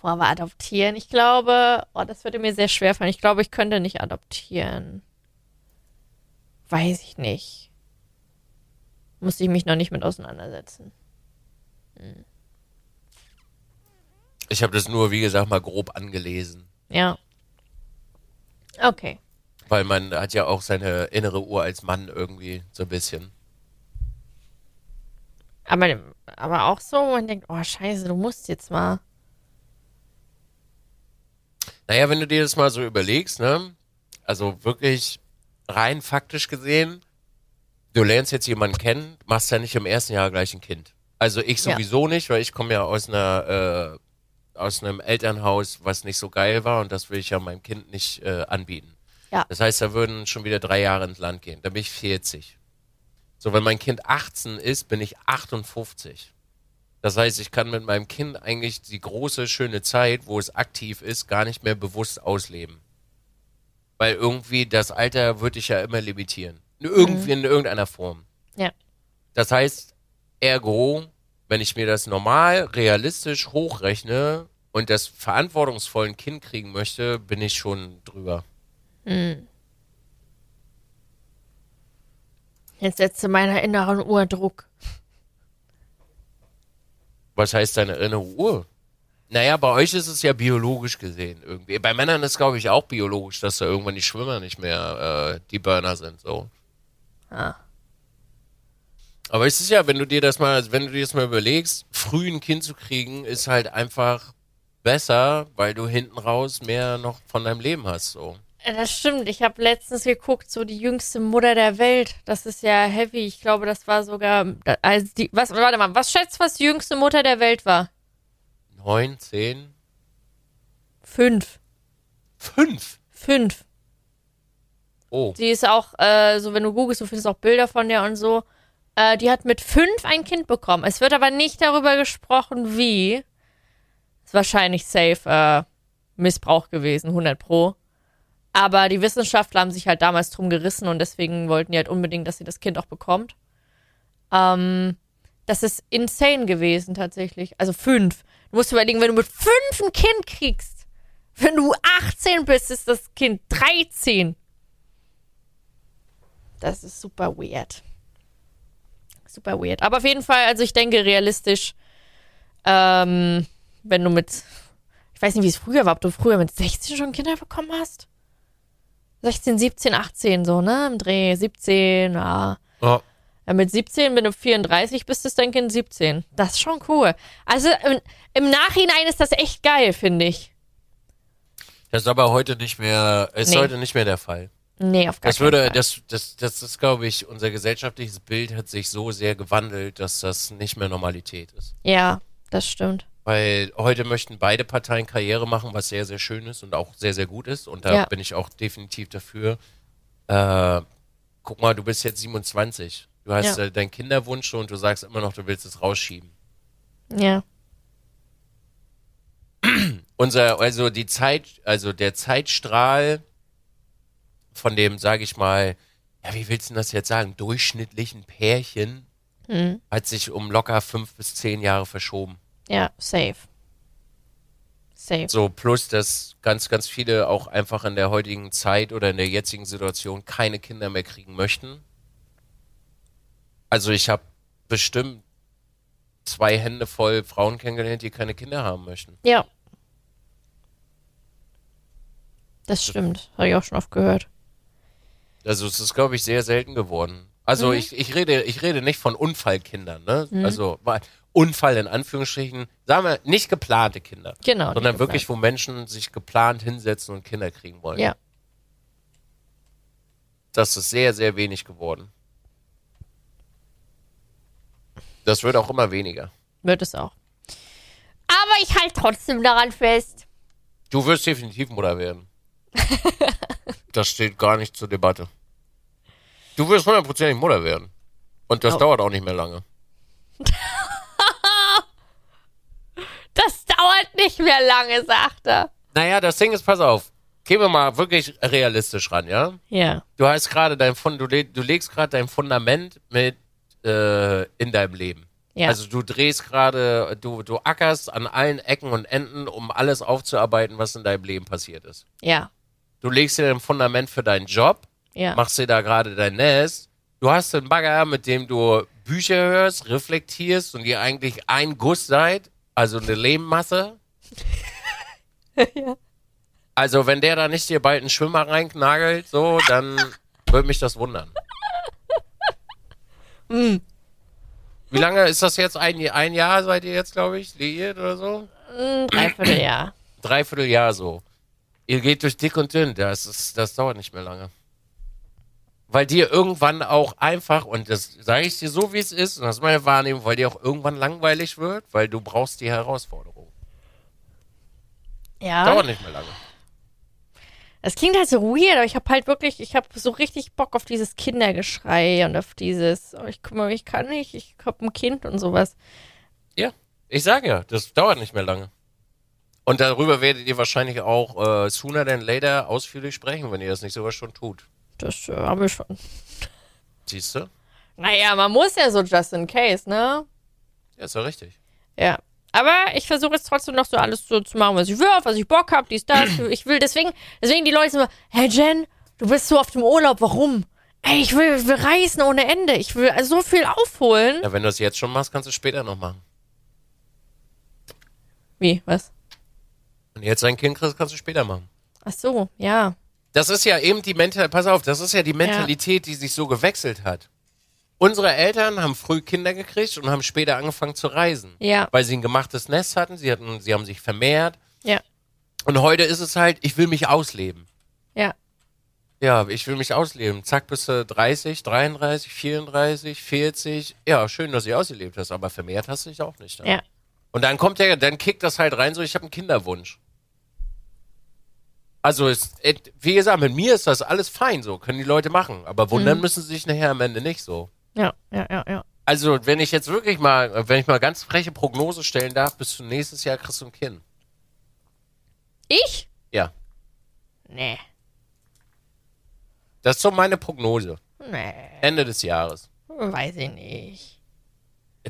Boah, aber adoptieren, ich glaube, oh, das würde mir sehr schwer fallen. Ich glaube, ich könnte nicht adoptieren. Weiß ich nicht. Muss ich mich noch nicht mit auseinandersetzen. Ich habe das nur, wie gesagt, mal grob angelesen. Ja. Okay. Weil man hat ja auch seine innere Uhr als Mann irgendwie so ein bisschen. Aber, aber auch so, man denkt, oh scheiße, du musst jetzt mal. Naja, wenn du dir das mal so überlegst, ne? Also wirklich rein faktisch gesehen, du lernst jetzt jemanden kennen, machst ja nicht im ersten Jahr gleich ein Kind. Also ich Ja. sowieso nicht, weil ich komme ja aus einer äh, aus einem Elternhaus, was nicht so geil war und das will ich ja meinem Kind nicht äh, anbieten. Ja. Das heißt, da würden schon wieder drei Jahre ins Land gehen. Da bin ich 40. So, wenn mein Kind 18 ist, bin ich 58. Das heißt, ich kann mit meinem Kind eigentlich die große, schöne Zeit, wo es aktiv ist, gar nicht mehr bewusst ausleben. Weil irgendwie das Alter würde ich ja immer limitieren. Irgendwie in irgendeiner Form. Ja. Das heißt, ergo, wenn ich mir das normal, realistisch hochrechne und das verantwortungsvoll ein Kind kriegen möchte, bin ich schon drüber. Jetzt setze meiner inneren Uhr Druck. Was heißt deine innere Uhr? Naja, bei euch ist es ja biologisch gesehen irgendwie. Bei Männern ist, glaube ich, auch biologisch, dass da irgendwann die Schwimmer nicht mehr äh, die Burner sind. So. Ah. Aber es ist ja, wenn du dir das mal, wenn du dir das mal überlegst, früh ein Kind zu kriegen, ist halt einfach besser, weil du hinten raus mehr noch von deinem Leben hast. So. Ja, Das stimmt. Ich habe letztens geguckt, so die jüngste Mutter der Welt. Das ist ja heavy. Ich glaube, das war sogar. Also die, was, warte mal, was schätzt, was die jüngste Mutter der Welt war? Neun, zehn, Fünf. fünf. Fünf. Oh, Die ist auch, äh, so wenn du googelst, du findest auch Bilder von der und so. Äh, die hat mit fünf ein Kind bekommen. Es wird aber nicht darüber gesprochen, wie. Ist wahrscheinlich safe äh, Missbrauch gewesen, 100 pro. Aber die Wissenschaftler haben sich halt damals drum gerissen und deswegen wollten die halt unbedingt, dass sie das Kind auch bekommt. Ähm, das ist insane gewesen tatsächlich. Also fünf. Du musst überlegen, wenn du mit fünf ein Kind kriegst. Wenn du 18 bist, ist das Kind 13. Das ist super weird. Super weird. Aber auf jeden Fall, also ich denke realistisch, ähm, wenn du mit, ich weiß nicht, wie es früher war, ob du früher mit 16 schon Kinder bekommen hast? 16, 17, 18 so, ne? Im Dreh, 17, ja. Ja. Ja, mit 17, wenn du 34 bist, ist dein Kind 17. Das ist schon cool. Also im, im Nachhinein ist das echt geil, finde ich. Das ist aber heute nicht mehr, ist Nee. heute nicht mehr der Fall. Nee, auf gar Das keinen würde, Fall. das, das, das ist, glaube ich, unser gesellschaftliches Bild hat sich so sehr gewandelt, dass das nicht mehr Normalität ist. Ja, das stimmt. Weil heute möchten beide Parteien Karriere machen, was sehr, sehr schön ist und auch sehr, sehr gut ist. Und da Ja. bin ich auch definitiv dafür. Äh, guck mal, du bist jetzt 27. Du hast Ja. äh, deinen Kinderwunsch und du sagst immer noch, du willst es rausschieben. Ja. <clears throat> Unser, also die Zeit, also der Zeitstrahl von dem, sage ich mal, ja, wie willst du das jetzt sagen, durchschnittlichen Pärchen Hm. hat sich um locker fünf bis zehn Jahre verschoben. Ja, safe. Safe. So, plus, dass ganz, ganz viele auch einfach in der heutigen Zeit oder in der jetzigen Situation keine Kinder mehr kriegen möchten. Also ich habe bestimmt zwei Hände voll Frauen kennengelernt, die keine Kinder haben möchten. Ja. Das stimmt. Habe ich auch schon oft gehört. Also es ist, glaube ich, sehr selten geworden. Also ich, ich rede, ich rede nicht von Unfallkindern, ne? Also wa- Unfall in Anführungsstrichen, sagen wir, nicht geplante Kinder. Genau. sondern wirklich, wo Menschen sich geplant hinsetzen und Kinder kriegen wollen. Ja. Das ist sehr, sehr wenig geworden. Das wird auch immer weniger. Wird es auch. Aber ich halte trotzdem daran fest. Du wirst definitiv Mutter werden. <laughs> das steht gar nicht zur Debatte. Du wirst hundertprozentig Mutter werden. Und das Oh. dauert auch nicht mehr lange. <laughs> Das dauert nicht mehr lange, sagt er. Naja, das Ding ist, pass auf. Gehen wir mal wirklich realistisch ran, ja? Ja. Du hast gerade dein Fund, du, du legst gerade dein Fundament mit äh, in deinem Leben. Ja. Also du drehst gerade, du, du ackerst an allen Ecken und Enden, um alles aufzuarbeiten, was in deinem Leben passiert ist. Ja. Du legst dir ein Fundament für deinen Job, Ja. machst dir da gerade dein Nest. Du hast einen Bagger, mit dem du Bücher hörst, reflektierst und ihr eigentlich ein Guss seid, also eine Lehmmasse. <laughs> Also wenn der da nicht dir bald einen Schwimmer reinknagelt, so, dann würde mich das wundern. Hm. <laughs> Wie lange ist das jetzt? Ein, ein Jahr seid ihr jetzt, glaube ich, liiert oder so? Ein Dreivierteljahr. Dreiviertel Jahr so. Ihr geht durch dick und dünn, das, ist, das dauert nicht mehr lange. Weil dir irgendwann auch einfach, und das sage ich dir so, wie es ist, und das ist meine Wahrnehmung, weil dir auch irgendwann langweilig wird, weil du brauchst die Herausforderung. Ja. Dauert nicht mehr lange. Das klingt halt so weird, aber ich habe halt wirklich, ich habe so richtig Bock auf dieses Kindergeschrei und auf dieses, oh, ich guck mal, ich kann nicht, ich hab ein Kind und sowas. Ja, ich sage ja, das dauert nicht mehr lange. Und darüber werdet ihr wahrscheinlich auch äh, sooner than later ausführlich sprechen, wenn ihr das nicht sogar schon tut. Das äh, habe ich schon. Siehst du? Naja, man muss ja so just in case, ne? Ja, ist ja richtig. Ja. Aber ich versuche jetzt trotzdem noch so alles so zu machen, was ich will, auf was ich Bock habe, dies, das. <clears throat> Ich will deswegen, deswegen die Leute immer, hey Jen, du bist so auf dem Urlaub, warum? Ey, ich will, ich will reisen ohne Ende. Ich will so viel aufholen. Ja, wenn du es jetzt schon machst, kannst du es später noch machen. Wie? Was? Wenn du jetzt ein Kind kriegst, kannst du später machen. Ach so, ja. Das ist ja eben die Mentalität, pass auf, das ist ja die Mentalität, die sich so gewechselt hat. Unsere Eltern haben früh Kinder gekriegt und haben später angefangen zu reisen. Ja. Weil sie ein gemachtes Nest hatten, sie hatten, sie haben sich vermehrt. Ja. Und heute ist es halt, ich will mich ausleben. Ja. Ja, ich will mich ausleben. Zack, bist du 30, 33, 34, 40. Ja, schön, dass du dich ausgelebt hast, aber vermehrt hast du dich auch nicht. Ja. Und dann kommt der, dann kickt das halt rein, so ich habe einen Kinderwunsch. Also es, wie gesagt, mit mir ist das alles fein, so können die Leute machen, aber wundern müssen sie sich nachher am Ende nicht so. Ja, ja, ja, ja. Also wenn ich jetzt wirklich mal, wenn ich mal ganz freche Prognose stellen darf, bis zum nächstes Jahr kriegst du ein Kind. Ich? Ja, Nee. das ist so meine Prognose. Nee. Ende des Jahres. Weiß ich nicht.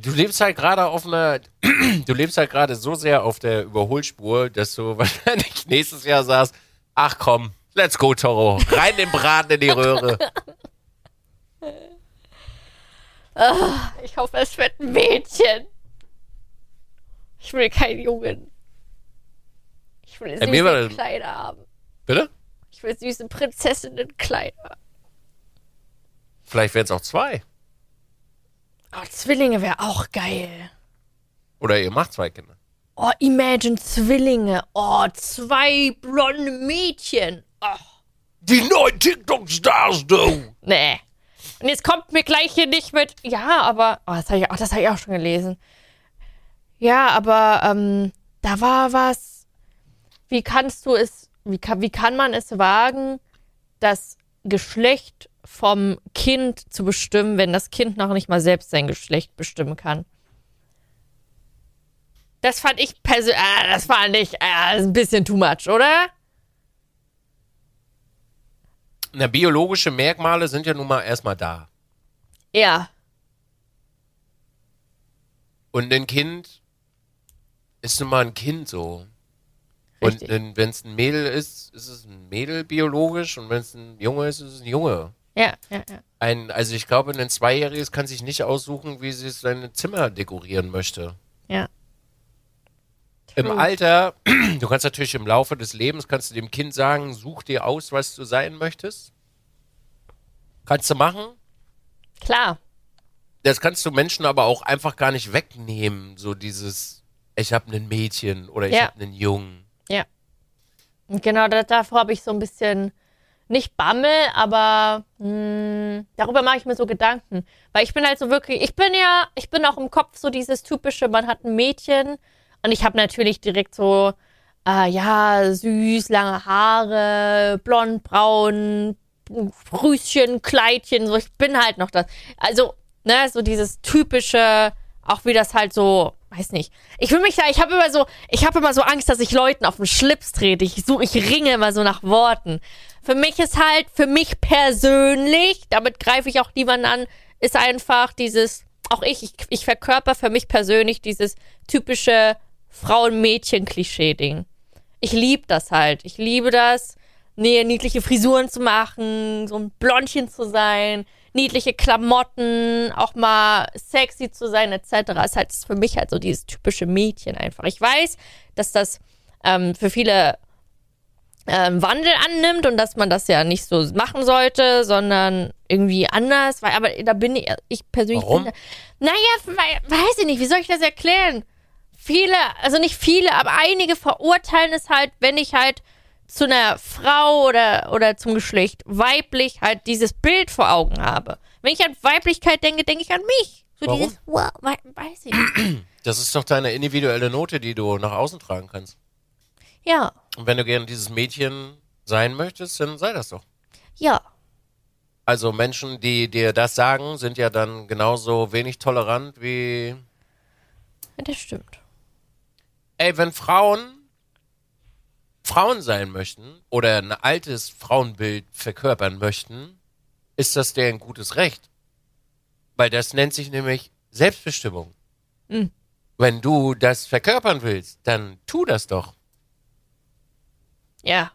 Du lebst halt gerade auf einer, <clears throat> du lebst halt gerade so sehr auf der Überholspur, dass du <laughs> wahrscheinlich nächstes Jahr sagst, ach komm, let's go, Toro, rein den Braten in die Röhre. Ich hoffe, es wird ein Mädchen. Ich will keinen Jungen. Ich will süße das- Kleider haben. Bitte? Ich will süße Prinzessinnenkleider. Vielleicht werden es auch zwei. Oh, Zwillinge wäre auch geil. Oder ihr macht zwei Kinder. Oh, Imagine Zwillinge. Oh, zwei blonde Mädchen. Oh, Die neuen TikTok-Stars, du! nee. Und jetzt kommt mir gleich hier nicht mit. Ja, aber. Oh, das habe ich, oh, hab ich auch schon gelesen. Ja, aber ähm, da war was. Wie kannst du es. Wie kann, wie kann man es wagen, das Geschlecht vom Kind zu bestimmen, wenn das Kind noch nicht mal selbst sein Geschlecht bestimmen kann? Das fand ich persönlich. Ah, das fand ich äh, das ist ein bisschen too much, oder? Na, biologische Merkmale sind ja nun mal erstmal da. Ja. Und ein Kind ist nun mal ein Kind so. Und Richtig. wenn es ein Mädel ist, ist es ein Mädel biologisch und wenn es ein Junge ist, ist es ein Junge. Ja, ja, ja. Ein, also ich glaube, ein Zweijähriges kann sich nicht aussuchen, wie sie sein Zimmer dekorieren möchte. Ja. Im True. Alter, du kannst natürlich im Laufe des Lebens, kannst du dem Kind sagen, such dir aus, was du sein möchtest. Kannst du machen. Klar. Das kannst du Menschen aber auch einfach gar nicht wegnehmen. So dieses, ich habe einen Mädchen oder ich Ja. habe einen Jungen. Ja. Und genau da, davor habe ich so ein bisschen, nicht Bammel, aber mh, darüber mache ich mir so Gedanken. Weil ich bin halt so wirklich, ich bin ja, ich bin auch im Kopf so dieses typische, man hat ein Mädchen und ich habe natürlich direkt so, äh, ja, süß, lange Haare, blond, braun, Rüschen, Kleidchen, so, ich bin halt noch das. Also, ne, so dieses typische, auch wie das halt so, weiß nicht. Ich will mich da, ich habe immer so, ich habe immer so Angst, dass ich Leuten auf den Schlips trete. Ich suche, ich ringe immer so nach Worten. Für mich ist halt, für mich persönlich, damit greife ich auch niemanden an, ist einfach dieses, auch ich, ich, ich verkörper für mich persönlich dieses typische Frauen-Mädchen-Klischee-Ding. Ich liebe das halt. Ich liebe das, nee, niedliche Frisuren zu machen, so ein Blondchen zu sein, niedliche Klamotten, auch mal sexy zu sein, etc. Ist halt für mich halt so dieses typische Mädchen einfach. Ich weiß, dass das ähm, für viele ähm, Wandel annimmt und dass man das ja nicht so machen sollte, sondern irgendwie anders, weil, aber da bin ich, ich persönlich Warum? bin naja, weiß ich nicht, wie soll ich das erklären? Viele, also nicht viele, aber einige verurteilen es halt, wenn ich halt zu einer Frau oder, oder zum Geschlecht weiblich halt dieses Bild vor Augen habe. Wenn ich an Weiblichkeit denke, denke ich an mich. So Warum? dieses, wow, wei- weiß ich nicht. Das ist doch deine individuelle Note, die du nach außen tragen kannst. Ja, Und wenn du gerne dieses Mädchen sein möchtest, dann sei das doch. ja, Also Menschen, die dir das sagen, sind ja dann genauso wenig tolerant wie. ja, das stimmt. Ey, wenn Frauen Frauen sein möchten oder ein altes Frauenbild verkörpern möchten, ist das deren gutes Recht. Weil das nennt sich nämlich Selbstbestimmung. Mhm. Wenn du das verkörpern willst, dann tu das doch. Ja,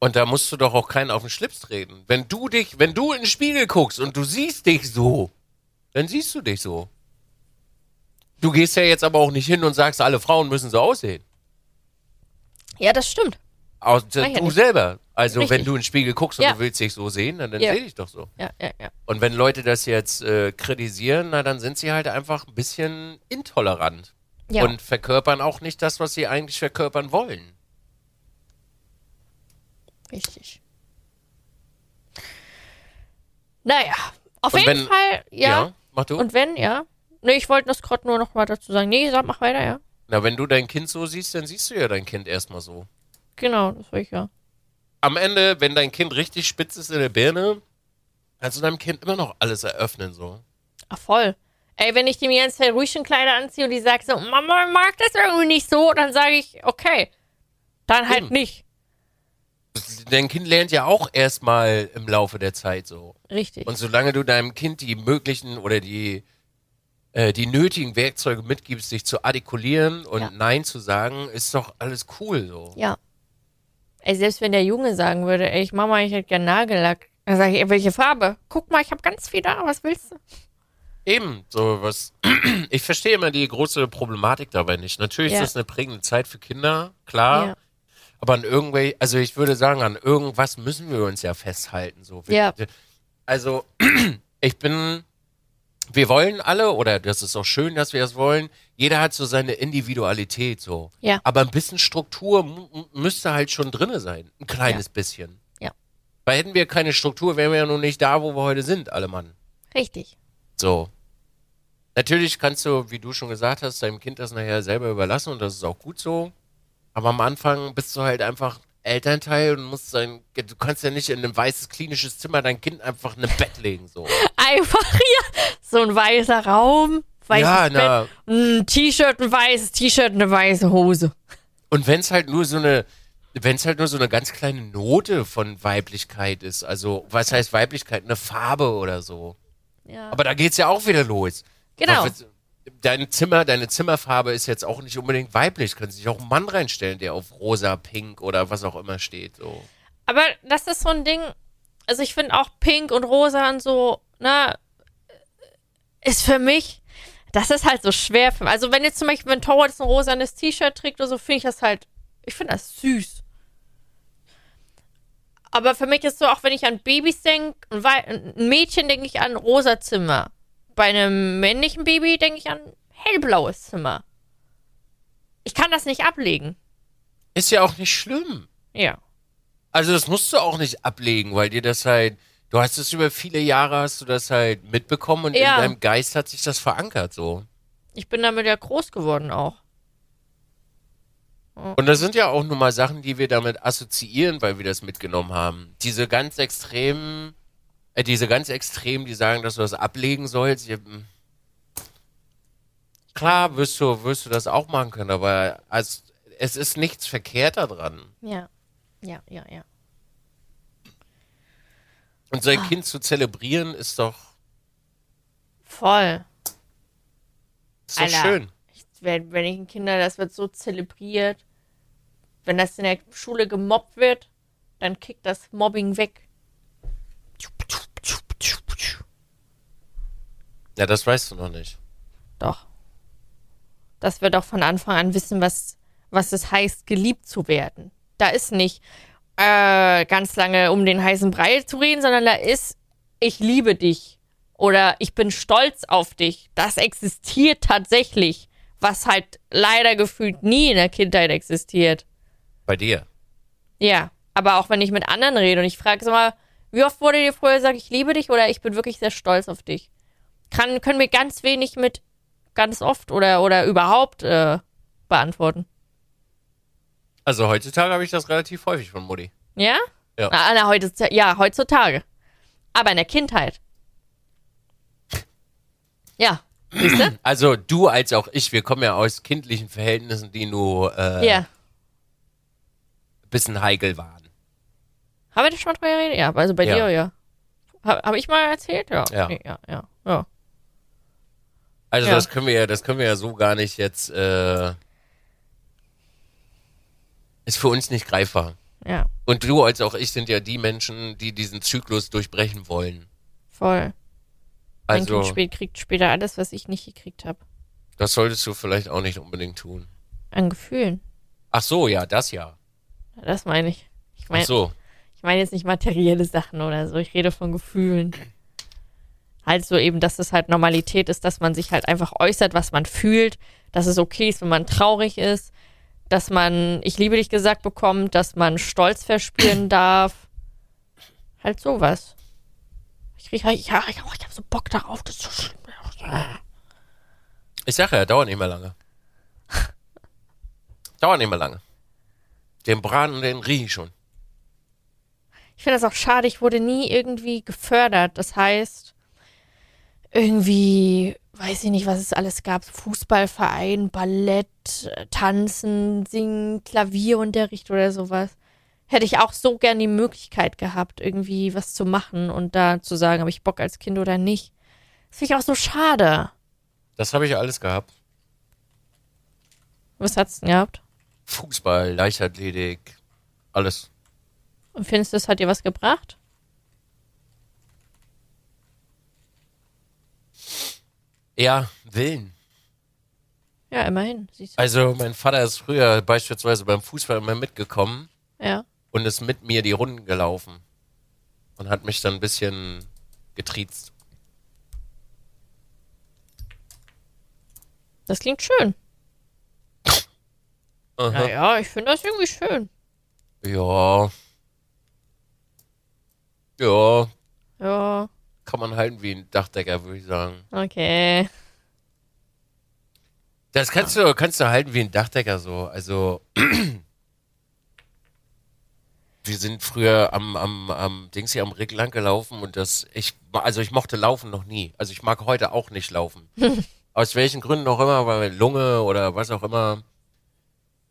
Und da musst du doch auch keinen auf den Schlips treten. Wenn du dich, wenn du in den Spiegel guckst und du siehst dich so, dann siehst du dich so. Du gehst ja jetzt aber auch nicht hin und sagst, alle Frauen müssen so aussehen. ja, das stimmt. Mach ich ja du nicht. selber. Also Richtig. wenn du in den Spiegel guckst und Ja. du willst dich so sehen, dann, dann Ja. seh dich doch so. Ja, ja, ja. Und wenn Leute das jetzt äh, kritisieren, na dann sind sie halt einfach ein bisschen intolerant. Ja. Und verkörpern auch nicht das, was sie eigentlich verkörpern wollen. Richtig. Naja, auf Und jeden wenn- Fall, ja. mach du. Und wenn, ja. Nee, ich wollte das gerade nur noch mal dazu sagen. Nee, sag, mach weiter, ja. na, wenn du dein Kind so siehst, dann siehst du ja dein Kind erstmal so. Genau, das will ich ja. am Ende, wenn dein Kind richtig spitz ist in der Birne, kannst du deinem Kind immer noch alles eröffnen, so. Ach, voll. Ey, wenn ich dem die ganze Zeit Rüschenkleider anziehe und die sagt so, Mama mag das irgendwie nicht so, dann sage ich, okay. Dann halt Eben. nicht. Dein Kind lernt ja auch erstmal im Laufe der Zeit so. Richtig. Und solange du deinem Kind die möglichen oder die äh, die nötigen Werkzeuge mitgibst, dich zu artikulieren und Ja. Nein zu sagen, ist doch alles cool so. Ja. Ey, selbst wenn der Junge sagen würde, ey, ich Mama, ich hätte gern Nagellack. Dann sage ich, ey, welche Farbe? Guck mal, ich habe ganz viel da, was willst du? Eben, so was. <clears throat> Ich verstehe immer die große Problematik dabei nicht. Natürlich Ja. ist das eine prägende Zeit für Kinder, klar. Ja. Aber an irgendwelche, also ich würde sagen, an irgendwas müssen wir uns ja festhalten. So. Wir- Ja. Also, <clears throat> ich bin, wir wollen alle, oder das ist auch schön, dass wir das wollen, jeder hat so seine Individualität so. Ja. Aber ein bisschen Struktur müsste halt schon drinne sein. Ein kleines bisschen. Ja. Weil hätten wir keine Struktur, wären wir ja noch nicht da, wo wir heute sind, alle Mann. Richtig. So. Natürlich kannst du, wie du schon gesagt hast, deinem Kind das nachher selber überlassen und das ist auch gut so. Aber am Anfang bist du halt einfach Elternteil und musst sein, du kannst ja nicht in ein weißes klinisches Zimmer dein Kind einfach in ein Bett legen, so. Einfach hier so ein weißer Raum, weißes Ja, Bett, na. ein T-Shirt, ein weißes T-Shirt, eine weiße Hose. Und wenn es halt nur so eine, wenn es halt nur so eine ganz kleine Note von Weiblichkeit ist, also was heißt Weiblichkeit? Eine Farbe oder so. Ja. Aber da geht's ja auch wieder los. Genau. Was- Dein Zimmer, deine Zimmerfarbe ist jetzt auch nicht unbedingt weiblich. Kannst dich auch einen Mann reinstellen, der auf rosa, pink oder was auch immer steht. So. Aber das ist so ein Ding, also ich finde auch pink und rosa und so, ne, ist für mich, das ist halt so schwer für mich. Also wenn jetzt zum Beispiel, wenn Torwart ein rosanes T-Shirt trägt oder so, finde ich das halt, ich finde das süß. Aber für mich ist so, auch wenn ich an Babys denke, ein Mädchen denke ich an rosa Zimmer. Bei einem männlichen Baby denke ich an hellblaues Zimmer. Ich kann das nicht ablegen. Ist ja auch nicht schlimm. Ja. Also das musst du auch nicht ablegen, weil dir das halt, du hast es über viele Jahre, hast du das halt mitbekommen und Ja. in deinem Geist hat sich das verankert so. Ich bin damit ja groß geworden auch. Und das sind ja auch nun mal Sachen, die wir damit assoziieren, weil wir das mitgenommen haben. Diese ganz extremen, diese ganz extremen, die sagen, dass du das ablegen sollst. Mm. klar, wirst du, wirst du das auch machen können, aber als, es ist nichts verkehrt daran. Ja. Ja, ja, ja. Und sein Kind zu zelebrieren ist doch, Voll. ist doch Alter. schön. Ich, wenn, wenn ich ein Kinder, das wird so zelebriert. Wenn das in der Schule gemobbt wird, dann kickt das Mobbing weg. Ja, das weißt du noch nicht. Doch. Das wird auch von Anfang an wissen, was, was es heißt, geliebt zu werden. Da ist nicht äh, ganz lange um den heißen Brei zu reden, sondern da ist, ich liebe dich oder ich bin stolz auf dich. Das existiert tatsächlich, was halt leider gefühlt nie in der Kindheit existiert. Bei dir. Ja, aber auch wenn ich mit anderen rede und ich frage sag mal, wie oft wurde dir früher gesagt, ich liebe dich oder ich bin wirklich sehr stolz auf dich? Kann, können wir ganz wenig mit ganz oft oder, oder überhaupt äh, beantworten. Also heutzutage habe ich das relativ häufig von Mutti. Ja? Ja. Na, na, heutzutage, ja, heutzutage. Aber in der Kindheit. <laughs> Ja? Also du als auch ich, wir kommen ja aus kindlichen Verhältnissen, die nur äh, Ja. ein bisschen heikel waren. Haben wir das schon mal drüber geredet? Ja, also bei Ja. dir, ja. Habe hab ich mal erzählt? Ja. Ja. Ja, ja, ja. Also Ja. das können wir ja, das können wir ja so gar nicht jetzt. Äh, ist für uns nicht greifbar. Ja, Und du als auch ich sind ja die Menschen, die diesen Zyklus durchbrechen wollen. voll. Mein Also Kind spät, kriegt später alles, was ich nicht gekriegt habe. das solltest du vielleicht auch nicht unbedingt tun. An Gefühlen. Ach so, ja, das ja. Das meine ich. Ich Ach meine so. ich meine jetzt nicht materielle Sachen oder so. Ich rede von Gefühlen. Halt so eben, dass es halt Normalität ist, dass man sich halt einfach äußert, was man fühlt, dass es okay ist, wenn man traurig ist, dass man ich liebe dich gesagt bekommt, dass man Stolz verspüren <clears throat> darf. Halt sowas. Ich krieg halt, ja, ich, oh, ich hab so Bock darauf, das ist so schlimm. Ich sage ja, dauert nicht mehr lange. <laughs> dauert nicht mehr lange. Den Braten, den riech ich schon. Ich finde das auch schade, ich wurde nie irgendwie gefördert. Das heißt, irgendwie, weiß ich nicht, was es alles gab. Fußballverein, Ballett, Tanzen, Singen, Klavierunterricht oder sowas. Hätte ich auch so gern die Möglichkeit gehabt, irgendwie was zu machen und da zu sagen, habe ich Bock als Kind oder nicht. Das finde ich auch so schade. Das habe ich alles gehabt. Was hat's denn gehabt? Fußball, Leichtathletik, alles. Und findest du, das hat dir was gebracht? Ja, Willen. Ja, immerhin. Siehst du. Also mein Vater ist früher beispielsweise beim Fußball immer mitgekommen Ja. und ist mit mir die Runden gelaufen und hat mich dann ein bisschen getriezt. Das klingt schön. Aha. Naja, ich finde das irgendwie schön. Ja. Ja, Ja, kann man halten wie ein Dachdecker, würde ich sagen. okay. Das kannst du, kannst du halten wie ein Dachdecker so. Also <clears throat> wir sind früher am, am, am Dings hier am Rick lang gelaufen und das, ich, also ich mochte Laufen noch nie. Also ich mag heute auch nicht laufen. <laughs> Aus welchen Gründen auch immer, weil Lunge oder was auch immer.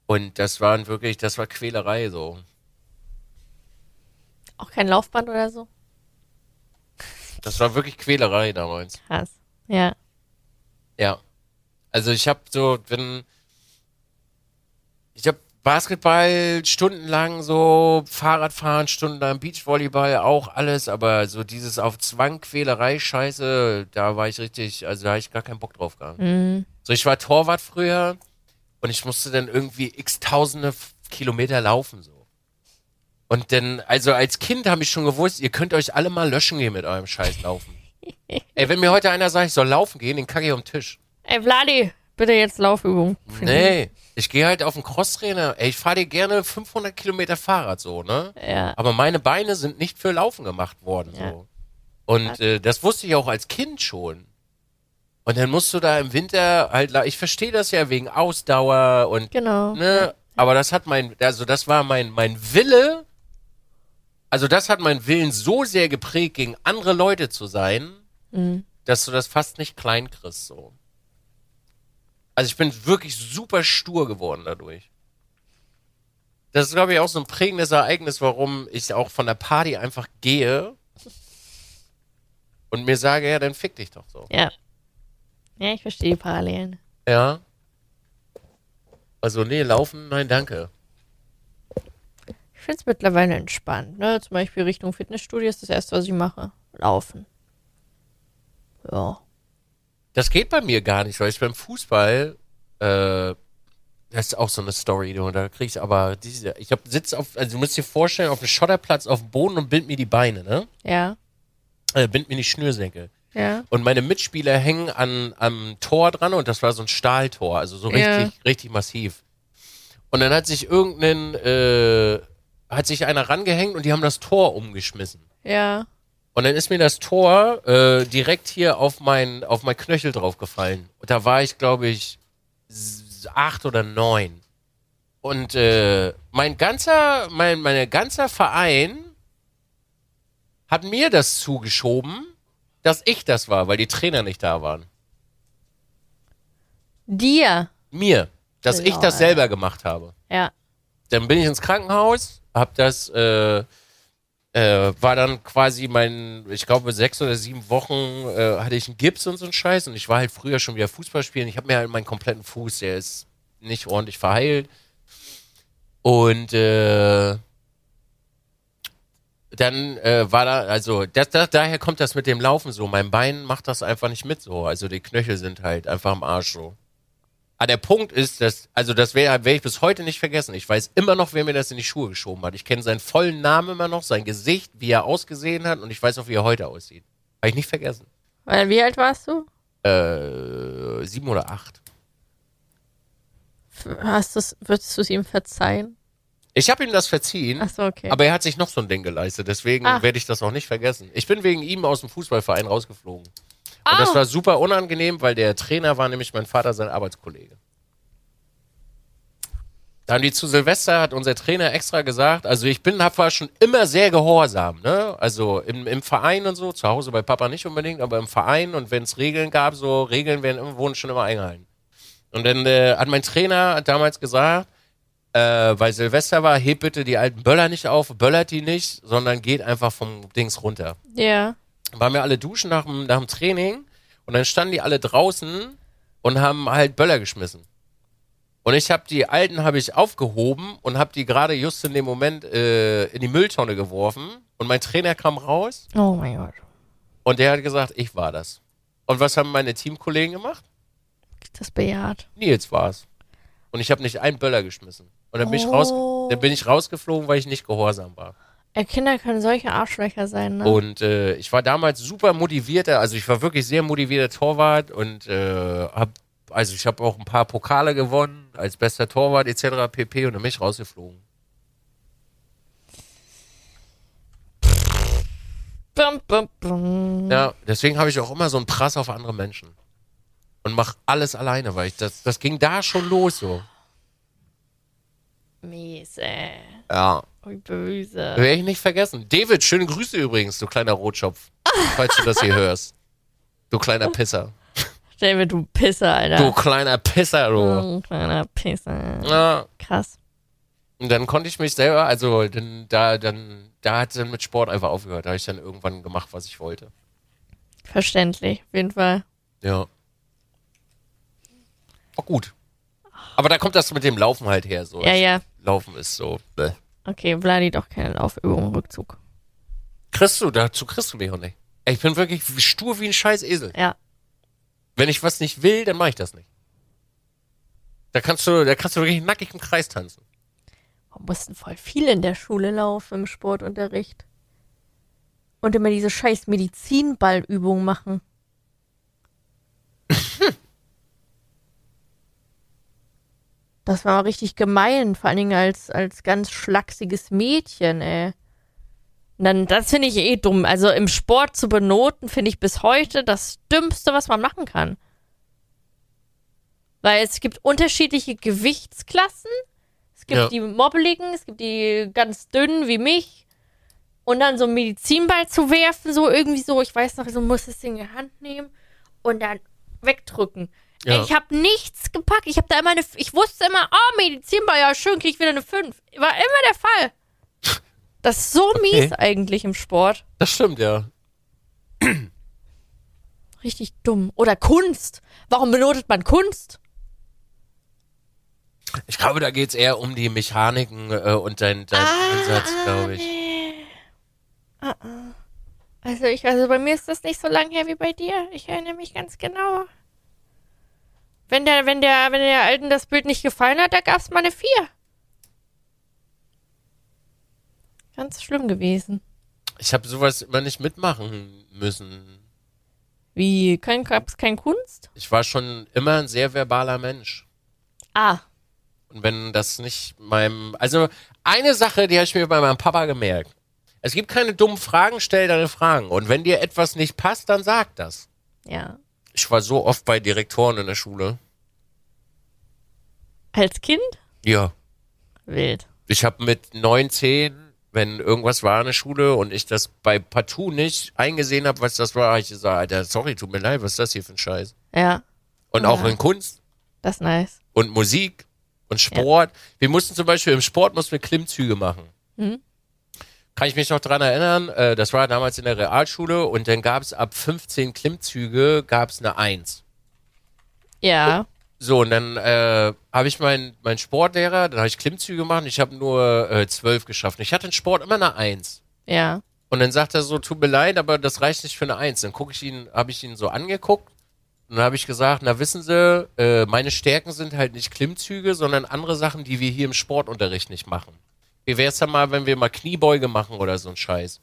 Und das waren wirklich, das war Quälerei so. Auch kein Laufband oder so? Das war wirklich Quälerei damals. Krass. Ja. Ja. Also ich habe so, wenn ich habe Basketball stundenlang so, Fahrradfahren stundenlang, Beachvolleyball auch alles, aber so dieses auf Zwang Quälerei Scheiße, da war ich richtig, also da habe ich gar keinen Bock drauf gehabt. Mhm. So ich war Torwart früher und ich musste dann irgendwie x tausende Kilometer laufen so. Und dann, also als Kind habe ich schon gewusst, ihr könnt euch alle mal löschen gehen mit eurem Scheiß laufen. <laughs> Ey, wenn mir heute einer sagt, ich soll laufen gehen, den kacke ich auf den Tisch. Ey, Vladi, bitte jetzt Laufübung. Nee, ich gehe halt auf den Crosstrainer. Ey, ich fahre dir gerne 500 Kilometer Fahrrad so, ne? Ja. Aber meine Beine sind nicht für Laufen gemacht worden Ja. so. Und äh, das wusste ich auch als Kind schon. Und dann musst du da im Winter halt, ich verstehe das ja wegen Ausdauer und Genau. ne, aber das hat mein, also das war mein mein Wille. Also das hat meinen Willen so sehr geprägt, gegen andere Leute zu sein, Mhm. dass du das fast nicht klein kriegst so. Also ich bin wirklich super stur geworden dadurch. Das ist, glaube ich, auch so ein prägendes Ereignis, warum ich auch von der Party einfach gehe und mir sage, ja, dann fick dich doch so. Ja. Ja, ich verstehe die Parallelen. Ja. Also, nee, laufen, nein, danke. Ich finde es mittlerweile entspannt. Ne? Zum Beispiel Richtung Fitnessstudio ist das erste, was ich mache. Laufen. Ja. Das geht bei mir gar nicht, weil ich beim Fußball, äh, das ist auch so eine Story, du, da krieg ich aber diese, ich hab sitz auf, also du musst dir vorstellen, auf einem Schotterplatz auf dem Boden und bind mir die Beine, ne? Ja. Äh, bind mir die Schnürsenkel. Ja. Und meine Mitspieler hängen an, am Tor dran und das war so ein Stahltor, also so Ja. richtig, richtig massiv. Und dann hat sich irgendein, äh, hat sich einer rangehängt und die haben das Tor umgeschmissen. Ja. Und dann ist mir das Tor äh, direkt hier auf mein, auf mein Knöchel draufgefallen. Und da war ich, glaube ich, acht oder neun. Und äh, mein ganzer, mein, mein ganzer Verein hat mir das zugeschoben, dass ich das war, weil die Trainer nicht da waren. Dir. Mir. Dass ich das selber gemacht habe. Ja. dann bin ich ins Krankenhaus, hab das, äh, äh, war dann quasi mein, ich glaube sechs oder sieben Wochen äh, hatte ich einen Gips und so einen Scheiß und ich war halt früher schon wieder Fußball spielen. Ich habe mir halt meinen kompletten Fuß, der ist nicht ordentlich verheilt und äh, dann äh, war da, also das, das, daher kommt das mit dem Laufen so. Mein Bein macht das einfach nicht mit so. Also die Knöchel sind halt einfach am Arsch so. Aber der Punkt ist, dass, also das wäre wär ich bis heute nicht vergessen. Ich weiß immer noch, wer mir das in die Schuhe geschoben hat. Ich kenne seinen vollen Namen immer noch, sein Gesicht, wie er ausgesehen hat und ich weiß auch, wie er heute aussieht. Habe ich nicht vergessen. Weil, wie alt warst du? Äh, sieben oder acht. Hast du's, würdest du es ihm verzeihen? Ich habe ihm das verziehen, Ach so, okay. aber er hat sich noch so ein Ding geleistet. Deswegen werde ich das auch nicht vergessen. Ich bin wegen ihm aus dem Fußballverein rausgeflogen. Und das war super unangenehm, weil der Trainer war nämlich mein Vater, sein Arbeitskollege. Dann die zu Silvester hat unser Trainer extra gesagt, also ich bin hab war schon immer sehr gehorsam, ne? Also im, im Verein und so, zu Hause bei Papa nicht unbedingt, aber im Verein und wenn es Regeln gab, so Regeln werden wurden schon immer eingehalten. Und dann äh, hat mein Trainer damals gesagt, äh, weil Silvester war, hebt bitte die alten Böller nicht auf, böllert die nicht, sondern geht einfach vom Dings runter ja. Waren wir alle duschen nach dem, nach dem Training und dann standen die alle draußen und haben halt Böller geschmissen. Und ich habe die alten habe ich aufgehoben und habe die gerade just in dem Moment äh, in die Mülltonne geworfen und mein Trainer kam raus Oh mein Gott. und der hat gesagt, ich war das. Und was haben meine Teamkollegen gemacht? Das bejaht. Nils war es. Und ich habe nicht einen Böller geschmissen. Und dann bin, ich Oh. raus, dann bin ich rausgeflogen, weil ich nicht gehorsam war. Äh, Kinder können solche Arschlöcher sein, ne? Und äh, ich war damals super motivierter, also ich war wirklich sehr motivierter Torwart und äh, hab, also ich habe auch ein paar Pokale gewonnen als bester Torwart etc. pp. und dann bin ich rausgeflogen. Bum, bum, bum. Ja, deswegen habe ich auch immer so einen Prass auf andere Menschen. Und mach alles alleine, weil ich das, das ging da schon los so. Mies, ey. Ja. Wie böse. Werde ich nicht vergessen. David, schöne Grüße übrigens, du kleiner Rotschopf. falls du das hier hörst. Du kleiner Pisser. David, du Pisser, Alter. Du kleiner Pisser, du. Du kleiner Pisser. Ja. Krass. Und dann konnte ich mich selber, also dann, da, dann, da hat es dann mit Sport einfach aufgehört. Da habe ich dann irgendwann gemacht, was ich wollte. Verständlich, auf jeden Fall. Ja. War gut. Aber da kommt das mit dem Laufen halt her. So. Ja, ja. Laufen ist so. Bäh. Okay, Vladi doch keine Laufübung Rückzug. Kriegst du, dazu kriegst du mich auch nicht. Ich bin wirklich stur wie ein scheiß Esel. Ja. Wenn ich was nicht will, dann mache ich das nicht. Da kannst du, da kannst du wirklich nackig im Kreis tanzen. Wir mussten voll viel in der Schule laufen im Sportunterricht. Und immer diese scheiß Medizinballübungen machen. Das war mal richtig gemein, vor allen Dingen als, als ganz schlachsiges Mädchen, ey. Dann, das finde ich eh dumm. Also im Sport zu benoten, finde ich bis heute das Dümmste, was man machen kann. Weil es gibt unterschiedliche Gewichtsklassen. Es gibt Ja. die mobbeligen, es gibt die ganz dünnen wie mich. Und dann so einen Medizinball zu werfen, so irgendwie so, ich weiß noch, so muss es in die Hand nehmen und dann wegdrücken. Ja. Ich habe nichts gepackt. Ich habe da immer eine, ich wusste immer, oh, Medizinball, ja schön, krieg ich wieder eine 5. War immer der Fall. Das ist so mies eigentlich im Sport. Das stimmt, ja. Richtig dumm. Oder Kunst. Warum benotet man Kunst? Ich glaube, da geht's eher um die Mechaniken äh, und dein, dein Einsatz, glaube ich. nee. Ah, ah. Also ich, also bei mir ist das nicht so lang her wie bei dir. Ich erinnere mich ganz genau. Wenn der, wenn der, wenn der Alten das Bild nicht gefallen hat, da gab's mal eine 4. Ganz schlimm gewesen. Ich habe sowas immer nicht mitmachen müssen. Wie? Kein, gab's kein Kunst? Ich war schon immer ein sehr verbaler Mensch. Ah. Und wenn das nicht meinem. Also, eine Sache, die habe ich mir bei meinem Papa gemerkt. Es gibt keine dummen Fragen, stell deine Fragen. Und wenn dir etwas nicht passt, dann sag das. Ja. Ich war so oft bei Direktoren in der Schule. Als Kind? Ja. Wild. Ich habe mit neun, zehn, wenn irgendwas war in der Schule und ich das bei Partout nicht eingesehen habe, was das war, hab ich gesagt, Alter, sorry, tut mir leid, was ist das hier für ein Scheiß? Ja. Und Ja. auch in Kunst Das ist nice. und Musik und Sport. Wir mussten zum Beispiel im Sport mussten wir Klimmzüge machen. Mhm. Kann ich mich noch dran erinnern, äh, das war damals in der Realschule und dann gab es ab 15 Klimmzüge gab es eine Eins. Ja. So, und dann äh, habe ich meinen mein Sportlehrer, dann habe ich Klimmzüge gemacht und ich habe nur äh, zwölf geschafft. Ich hatte in Sport immer eine Eins. Ja. Und dann sagt er so, tut mir leid, aber das reicht nicht für eine Eins. Dann gucke ich ihn, habe ich ihn so angeguckt und dann habe ich gesagt, na wissen Sie, äh, meine Stärken sind halt nicht Klimmzüge, sondern andere Sachen, die wir hier im Sportunterricht nicht machen. Wie wär's dann mal, wenn wir mal Kniebeuge machen oder so ein Scheiß?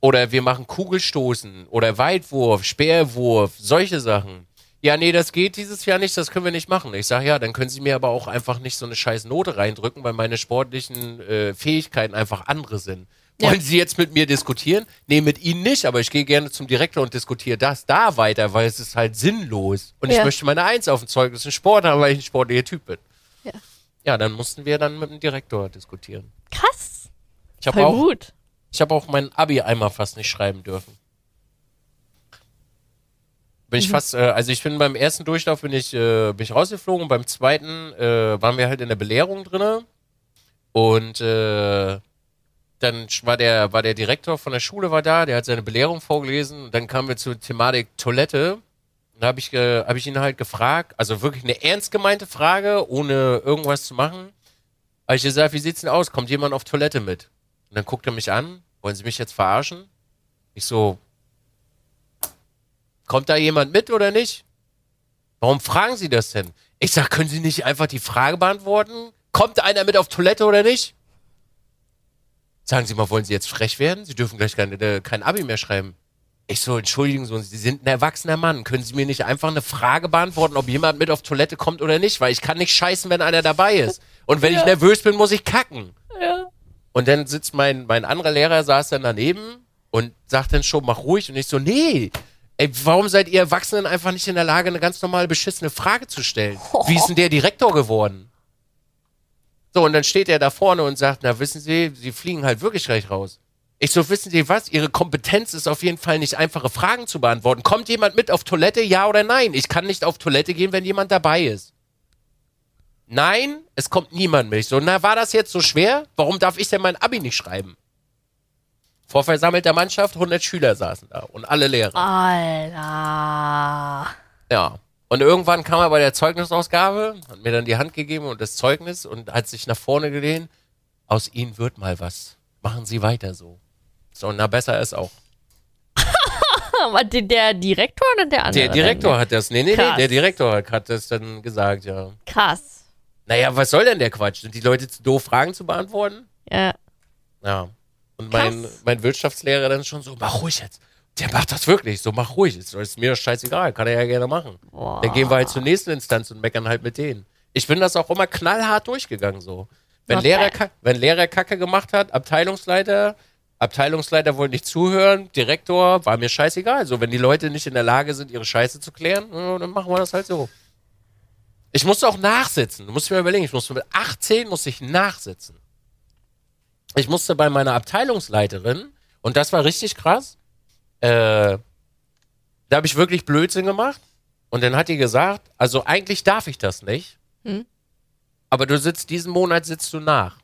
Oder wir machen Kugelstoßen oder Weitwurf, Speerwurf, solche Sachen. Ja, nee, das geht dieses Jahr nicht, das können wir nicht machen. Ich sage, ja, dann können Sie mir aber auch einfach nicht so eine scheiß Note reindrücken, weil meine sportlichen äh, Fähigkeiten einfach andere sind. Ja. Wollen Sie jetzt mit mir diskutieren? Nee, mit Ihnen nicht, aber ich gehe gerne zum Direktor und diskutiere das da weiter, weil es ist halt sinnlos. Und ich Ja. möchte meine Eins auf dem Zeugnis in Sport haben, weil ich ein sportlicher Typ bin. Ja. Dann mussten wir dann mit dem Direktor diskutieren. Krass. Ich habe auch, gut. ich habe auch mein Abi einmal fast nicht schreiben dürfen. Bin ich fast, äh, also ich bin beim ersten Durchlauf bin ich, äh, bin ich rausgeflogen, beim zweiten äh, waren wir halt in der Belehrung drinne und äh, dann war der, war der Direktor von der Schule war da, der hat seine Belehrung vorgelesen und dann kamen wir zur Thematik Toilette Dann habe ich, ge- hab ich ihn halt gefragt, also wirklich eine ernst gemeinte Frage, ohne irgendwas zu machen. Habe ich gesagt, wie sieht's denn aus? Kommt jemand auf Toilette mit? Und dann guckt er mich an. Wollen Sie mich jetzt verarschen? Ich so, kommt da jemand mit oder nicht? Warum fragen Sie das denn? Ich sag, können Sie nicht einfach die Frage beantworten? Kommt einer mit auf Toilette oder nicht? Sagen Sie mal, wollen Sie jetzt frech werden? Sie dürfen gleich kein, äh, kein Abi mehr schreiben. Ich so, entschuldigen Sie, Sie sind ein erwachsener Mann. Können Sie mir nicht einfach eine Frage beantworten, ob jemand mit auf Toilette kommt oder nicht? Weil ich kann nicht scheißen, wenn einer dabei ist. Und wenn ich nervös bin, muss ich kacken. Ja. Und dann sitzt mein, mein anderer Lehrer, saß dann daneben und sagt dann schon, mach ruhig. Und ich so, nee, ey, warum seid ihr Erwachsenen einfach nicht in der Lage, eine ganz normale beschissene Frage zu stellen? Wie ist denn der Direktor geworden? So, und dann steht er da vorne und sagt, na, wissen Sie, Sie fliegen halt wirklich gleich raus. Ich so, wissen Sie was? Ihre Kompetenz ist auf jeden Fall nicht einfache Fragen zu beantworten. Kommt jemand mit auf Toilette, ja oder nein? Ich kann nicht auf Toilette gehen, wenn jemand dabei ist. Nein, es kommt niemand mit. Ich so, na, war das jetzt so schwer? Warum darf ich denn mein Abi nicht schreiben? Vor versammelter Mannschaft, 100 Schüler saßen da und alle Lehrer. Alter. Ja. Und irgendwann kam er bei der Zeugnisausgabe, hat mir dann die Hand gegeben und das Zeugnis und hat sich nach vorne gelehnt. Aus Ihnen wird mal was. Machen Sie weiter so. So, na, besser ist auch. <laughs> Der, Direktor oder der andere? Der Direktor denn? hat das, nee, nee, nee, Krass. der Direktor hat, das dann gesagt, ja. Krass. Naja, was soll denn der Quatsch? Sind die Leute zu doof, Fragen zu beantworten? Ja. Ja. Und mein, Krass. mein Wirtschaftslehrer dann schon so, mach ruhig jetzt. Der macht das wirklich, so mach ruhig. Ist, ist mir scheißegal, kann er ja gerne machen. Boah. Dann gehen wir halt zur nächsten Instanz und meckern halt mit denen. Ich bin das auch immer knallhart durchgegangen so. Wenn Lehrer, wenn Lehrer Kacke gemacht hat, Abteilungsleiter, Abteilungsleiter wollte nicht zuhören, Direktor, war mir scheißegal. So, wenn die Leute nicht in der Lage sind, ihre Scheiße zu klären, ja, dann machen wir das halt so. Ich musste auch nachsitzen. Du musst mal überlegen, ich musste mit 18 musste ich nachsitzen. Ich musste bei meiner Abteilungsleiterin, und das war richtig krass, äh, da habe ich wirklich Blödsinn gemacht. Und dann hat die gesagt, also eigentlich darf ich das nicht. Hm. Aber du sitzt, diesen Monat sitzt du nach.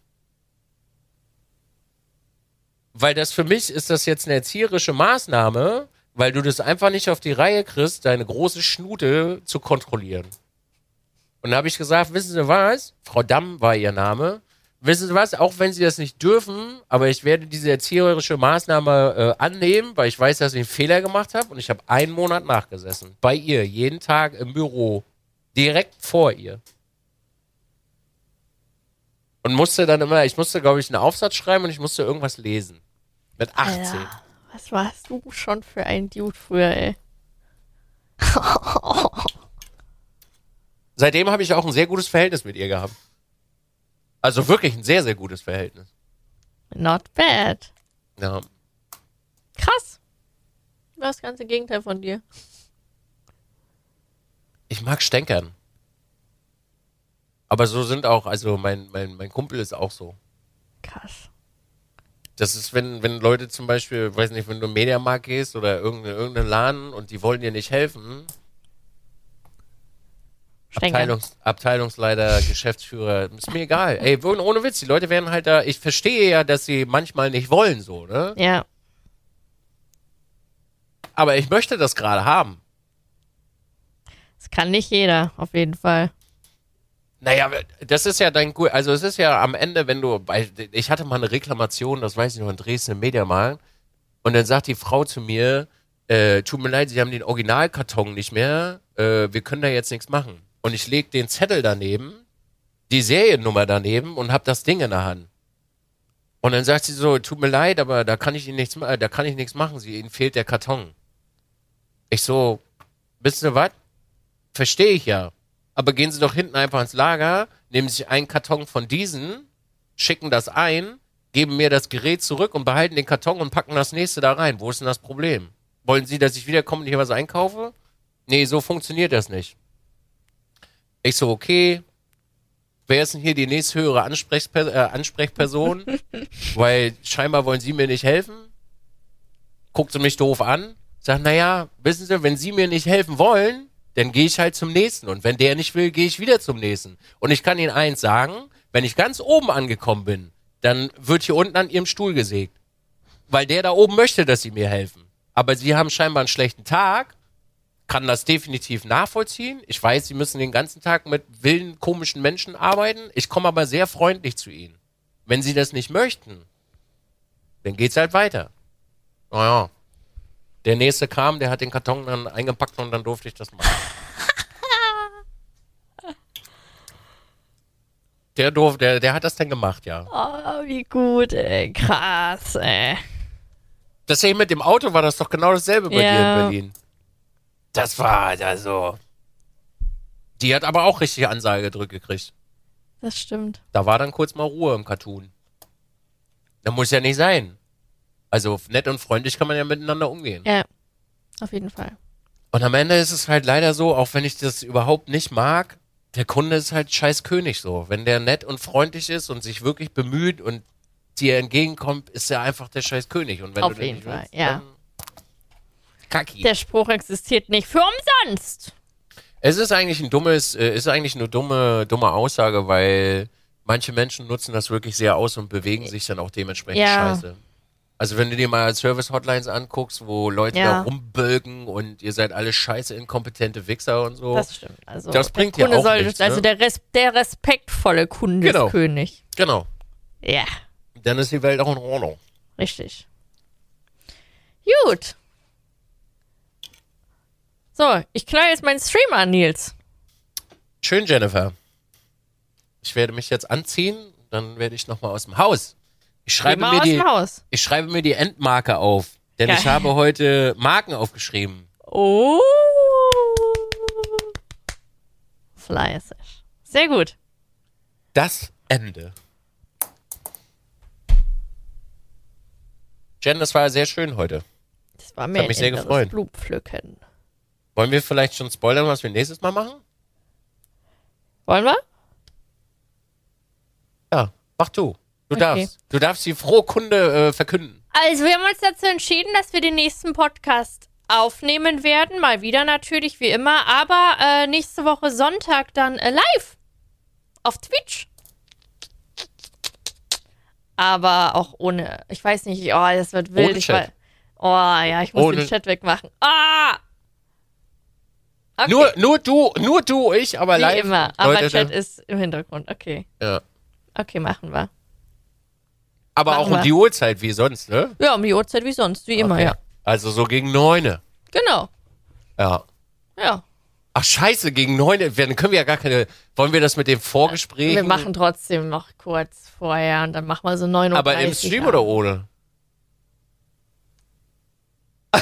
Weil das für mich ist das jetzt eine erzieherische Maßnahme, weil du das einfach nicht auf die Reihe kriegst, deine große Schnute zu kontrollieren. Und da habe ich gesagt, wissen Sie was? Frau Damm war ihr Name. Wissen Sie was? Auch wenn Sie das nicht dürfen, aber ich werde diese erzieherische Maßnahme äh, annehmen, weil ich weiß, dass ich einen Fehler gemacht habe. Und ich habe einen Monat nachgesessen. Bei ihr, jeden Tag im Büro. Direkt vor ihr. Und musste dann immer, ich musste, glaube ich, einen Aufsatz schreiben und ich musste irgendwas lesen. Mit 18. Alter, was warst du schon für ein Dude früher, ey? <laughs> Seitdem habe ich auch ein sehr gutes Verhältnis mit ihr gehabt. Also wirklich ein sehr, sehr gutes Verhältnis. Not bad. Ja. Krass. Das ganze Gegenteil von dir. Ich mag Stänkern. Aber so sind auch, also mein, mein, mein Kumpel ist auch so. Krass. Das ist, wenn, wenn Leute zum Beispiel, weiß nicht, wenn du im Mediamarkt gehst oder irgendeinen irgendeinen Laden und die wollen dir nicht helfen. Abteilungs, Abteilungsleiter, Geschäftsführer, ist mir egal. Ey, ohne Witz, die Leute werden halt da, ich verstehe ja, dass sie manchmal nicht wollen, so, ne? Ja. Aber ich möchte das gerade haben. Das kann nicht jeder, auf jeden Fall. Naja, das ist ja dein gut. Also es ist ja am Ende, wenn du, ich hatte mal eine Reklamation, das weiß ich noch in Dresden im Mediamarkt, und dann sagt die Frau zu mir, äh, tut mir leid, Sie haben den Originalkarton nicht mehr, äh, wir können da jetzt nichts machen. Und ich leg den Zettel daneben, die Seriennummer daneben und hab das Ding in der Hand. Und dann sagt sie so, tut mir leid, aber da kann ich Ihnen nichts, da kann ich nichts machen, sie, Ihnen fehlt der Karton. Ich so, wisst ihr was? Verstehe ich ja. Aber gehen Sie doch hinten einfach ins Lager, nehmen sich einen Karton von diesen, schicken das ein, geben mir das Gerät zurück und behalten den Karton und packen das nächste da rein. Wo ist denn das Problem? Wollen Sie, dass ich wiederkomme und hier was einkaufe? Nee, so funktioniert das nicht. Ich so, okay. Wer ist denn hier die nächsthöhere Ansprechper äh, Ansprechperson? <laughs> Weil scheinbar wollen Sie mir nicht helfen. Guckt sie mich doof an. Sagt, naja, wissen Sie, wenn Sie mir nicht helfen wollen, dann gehe ich halt zum nächsten. Und wenn der nicht will, gehe ich wieder zum nächsten. Und ich kann Ihnen eins sagen, wenn ich ganz oben angekommen bin, dann wird hier unten an Ihrem Stuhl gesägt. Weil der da oben möchte, dass Sie mir helfen. Aber Sie haben scheinbar einen schlechten Tag kann das definitiv nachvollziehen. Ich weiß, sie müssen den ganzen Tag mit wilden, komischen Menschen arbeiten. Ich komme aber sehr freundlich zu ihnen. Wenn sie das nicht möchten, dann geht's halt weiter. Naja. Der nächste kam, der hat den Karton dann eingepackt und dann durfte ich das machen. <laughs> Der, durf, der, der hat das dann gemacht, ja. Oh, wie gut, ey. Krass, ey. Das hier mit dem Auto war das doch genau dasselbe bei dir Ja. in Berlin. Das war also. Die hat aber auch richtig Ansage gedrückt gekriegt. Das stimmt. Da war dann kurz mal Ruhe im Cartoon. Da muss ja nicht sein. Also nett und freundlich kann man ja miteinander umgehen. Ja, auf jeden Fall. Und am Ende ist es halt leider so, auch wenn ich das überhaupt nicht mag, der Kunde ist halt scheiß König so. Wenn der nett und freundlich ist und sich wirklich bemüht und dir entgegenkommt, ist er einfach der scheiß König. Und wenn Auf du den jeden Fall, willst, ja. Kacki. Der Spruch existiert nicht für umsonst. Es ist eigentlich ein dummes, äh, ist eigentlich eine dumme, dumme Aussage, weil manche Menschen nutzen das wirklich sehr aus und bewegen sich dann auch dementsprechend Ja. scheiße. Also wenn du dir mal Service-Hotlines anguckst, wo Leute Ja. da rumbölken und ihr seid alle scheiße inkompetente Wichser und so. Das stimmt. Also, Das bringt ja auch soll, nichts, Also ne? der, res der respektvolle Kunde Genau. ist König. genau. Ja, Dann ist die Welt auch in Ordnung. richtig. Gut. So, ich knall jetzt meinen Stream an, Nils. Schön, Jennifer. Ich werde mich jetzt anziehen, dann werde ich nochmal aus dem Haus. Ich schreibe, mir die, Haus. ich schreibe mir die Endmarke auf. Denn Geil. ich habe heute Marken aufgeschrieben. Oh. Fleißig. Sehr gut. Das Ende. Jen, das war sehr schön heute. Das war mir mich sehr ein inneres gefreut. Blumenpflücken. Wollen wir vielleicht schon spoilern, was wir nächstes Mal machen? Wollen wir? Ja, mach du. Du Okay. darfst. Du darfst die frohe Kunde äh, verkünden. Also, wir haben uns dazu entschieden, dass wir den nächsten Podcast aufnehmen werden. Mal wieder natürlich, wie immer. Aber äh, nächste Woche Sonntag dann äh, live. Auf Twitch. Aber auch ohne, ich weiß nicht, oh, das wird wild. Ohne ich Chat. Oh ja, ich muss Ohne- den Chat wegmachen. Ah! Okay. Nur, nur du, nur du, ich, aber wie live. immer. Aber Leute, Chat ist im Hintergrund. Okay. ja. Okay, machen wir. Aber Machen auch um wir. die Uhrzeit wie sonst, ne? Ja, um die Uhrzeit wie sonst, wie immer, Okay. ja. Also so gegen neune. Genau. Ja. Ja. Ach scheiße, gegen neune. Dann können wir ja gar keine. Wollen wir das mit dem Vorgespräch? Wir machen trotzdem noch kurz vorher und dann machen wir so 9 Uhr. Aber im Stream oder ohne? <laughs>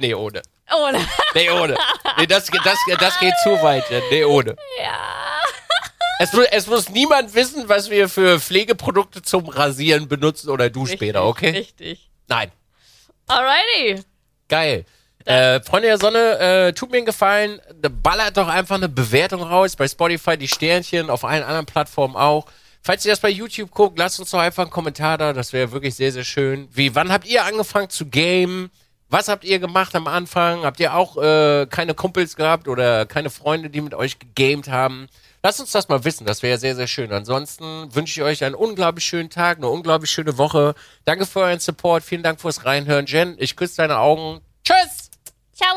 nee, ohne. Ohne. Nee, ohne. Nee, das, das, das geht zu weit. ja. Nee, ohne. Ja. Es, es muss niemand wissen, was wir für Pflegeprodukte zum Rasieren benutzen oder du später, okay? Richtig. Nein. Alrighty. Geil. Äh, Freunde der Sonne, äh, tut mir einen Gefallen, ballert doch einfach eine Bewertung raus, bei Spotify die Sternchen, auf allen anderen Plattformen auch. Falls ihr das bei YouTube guckt, lasst uns doch einfach einen Kommentar da, das wäre wirklich sehr, sehr schön. Wie, wann habt ihr angefangen zu gamen? Was habt ihr gemacht am Anfang? Habt ihr auch äh, keine Kumpels gehabt oder keine Freunde, die mit euch gegamed haben? Lasst uns das mal wissen, das wäre sehr, sehr schön. Ansonsten wünsche ich euch einen unglaublich schönen Tag, eine unglaublich schöne Woche. Danke für euren Support, vielen Dank fürs Reinhören. Jen, ich küsse deine Augen. Tschüss! Ciao.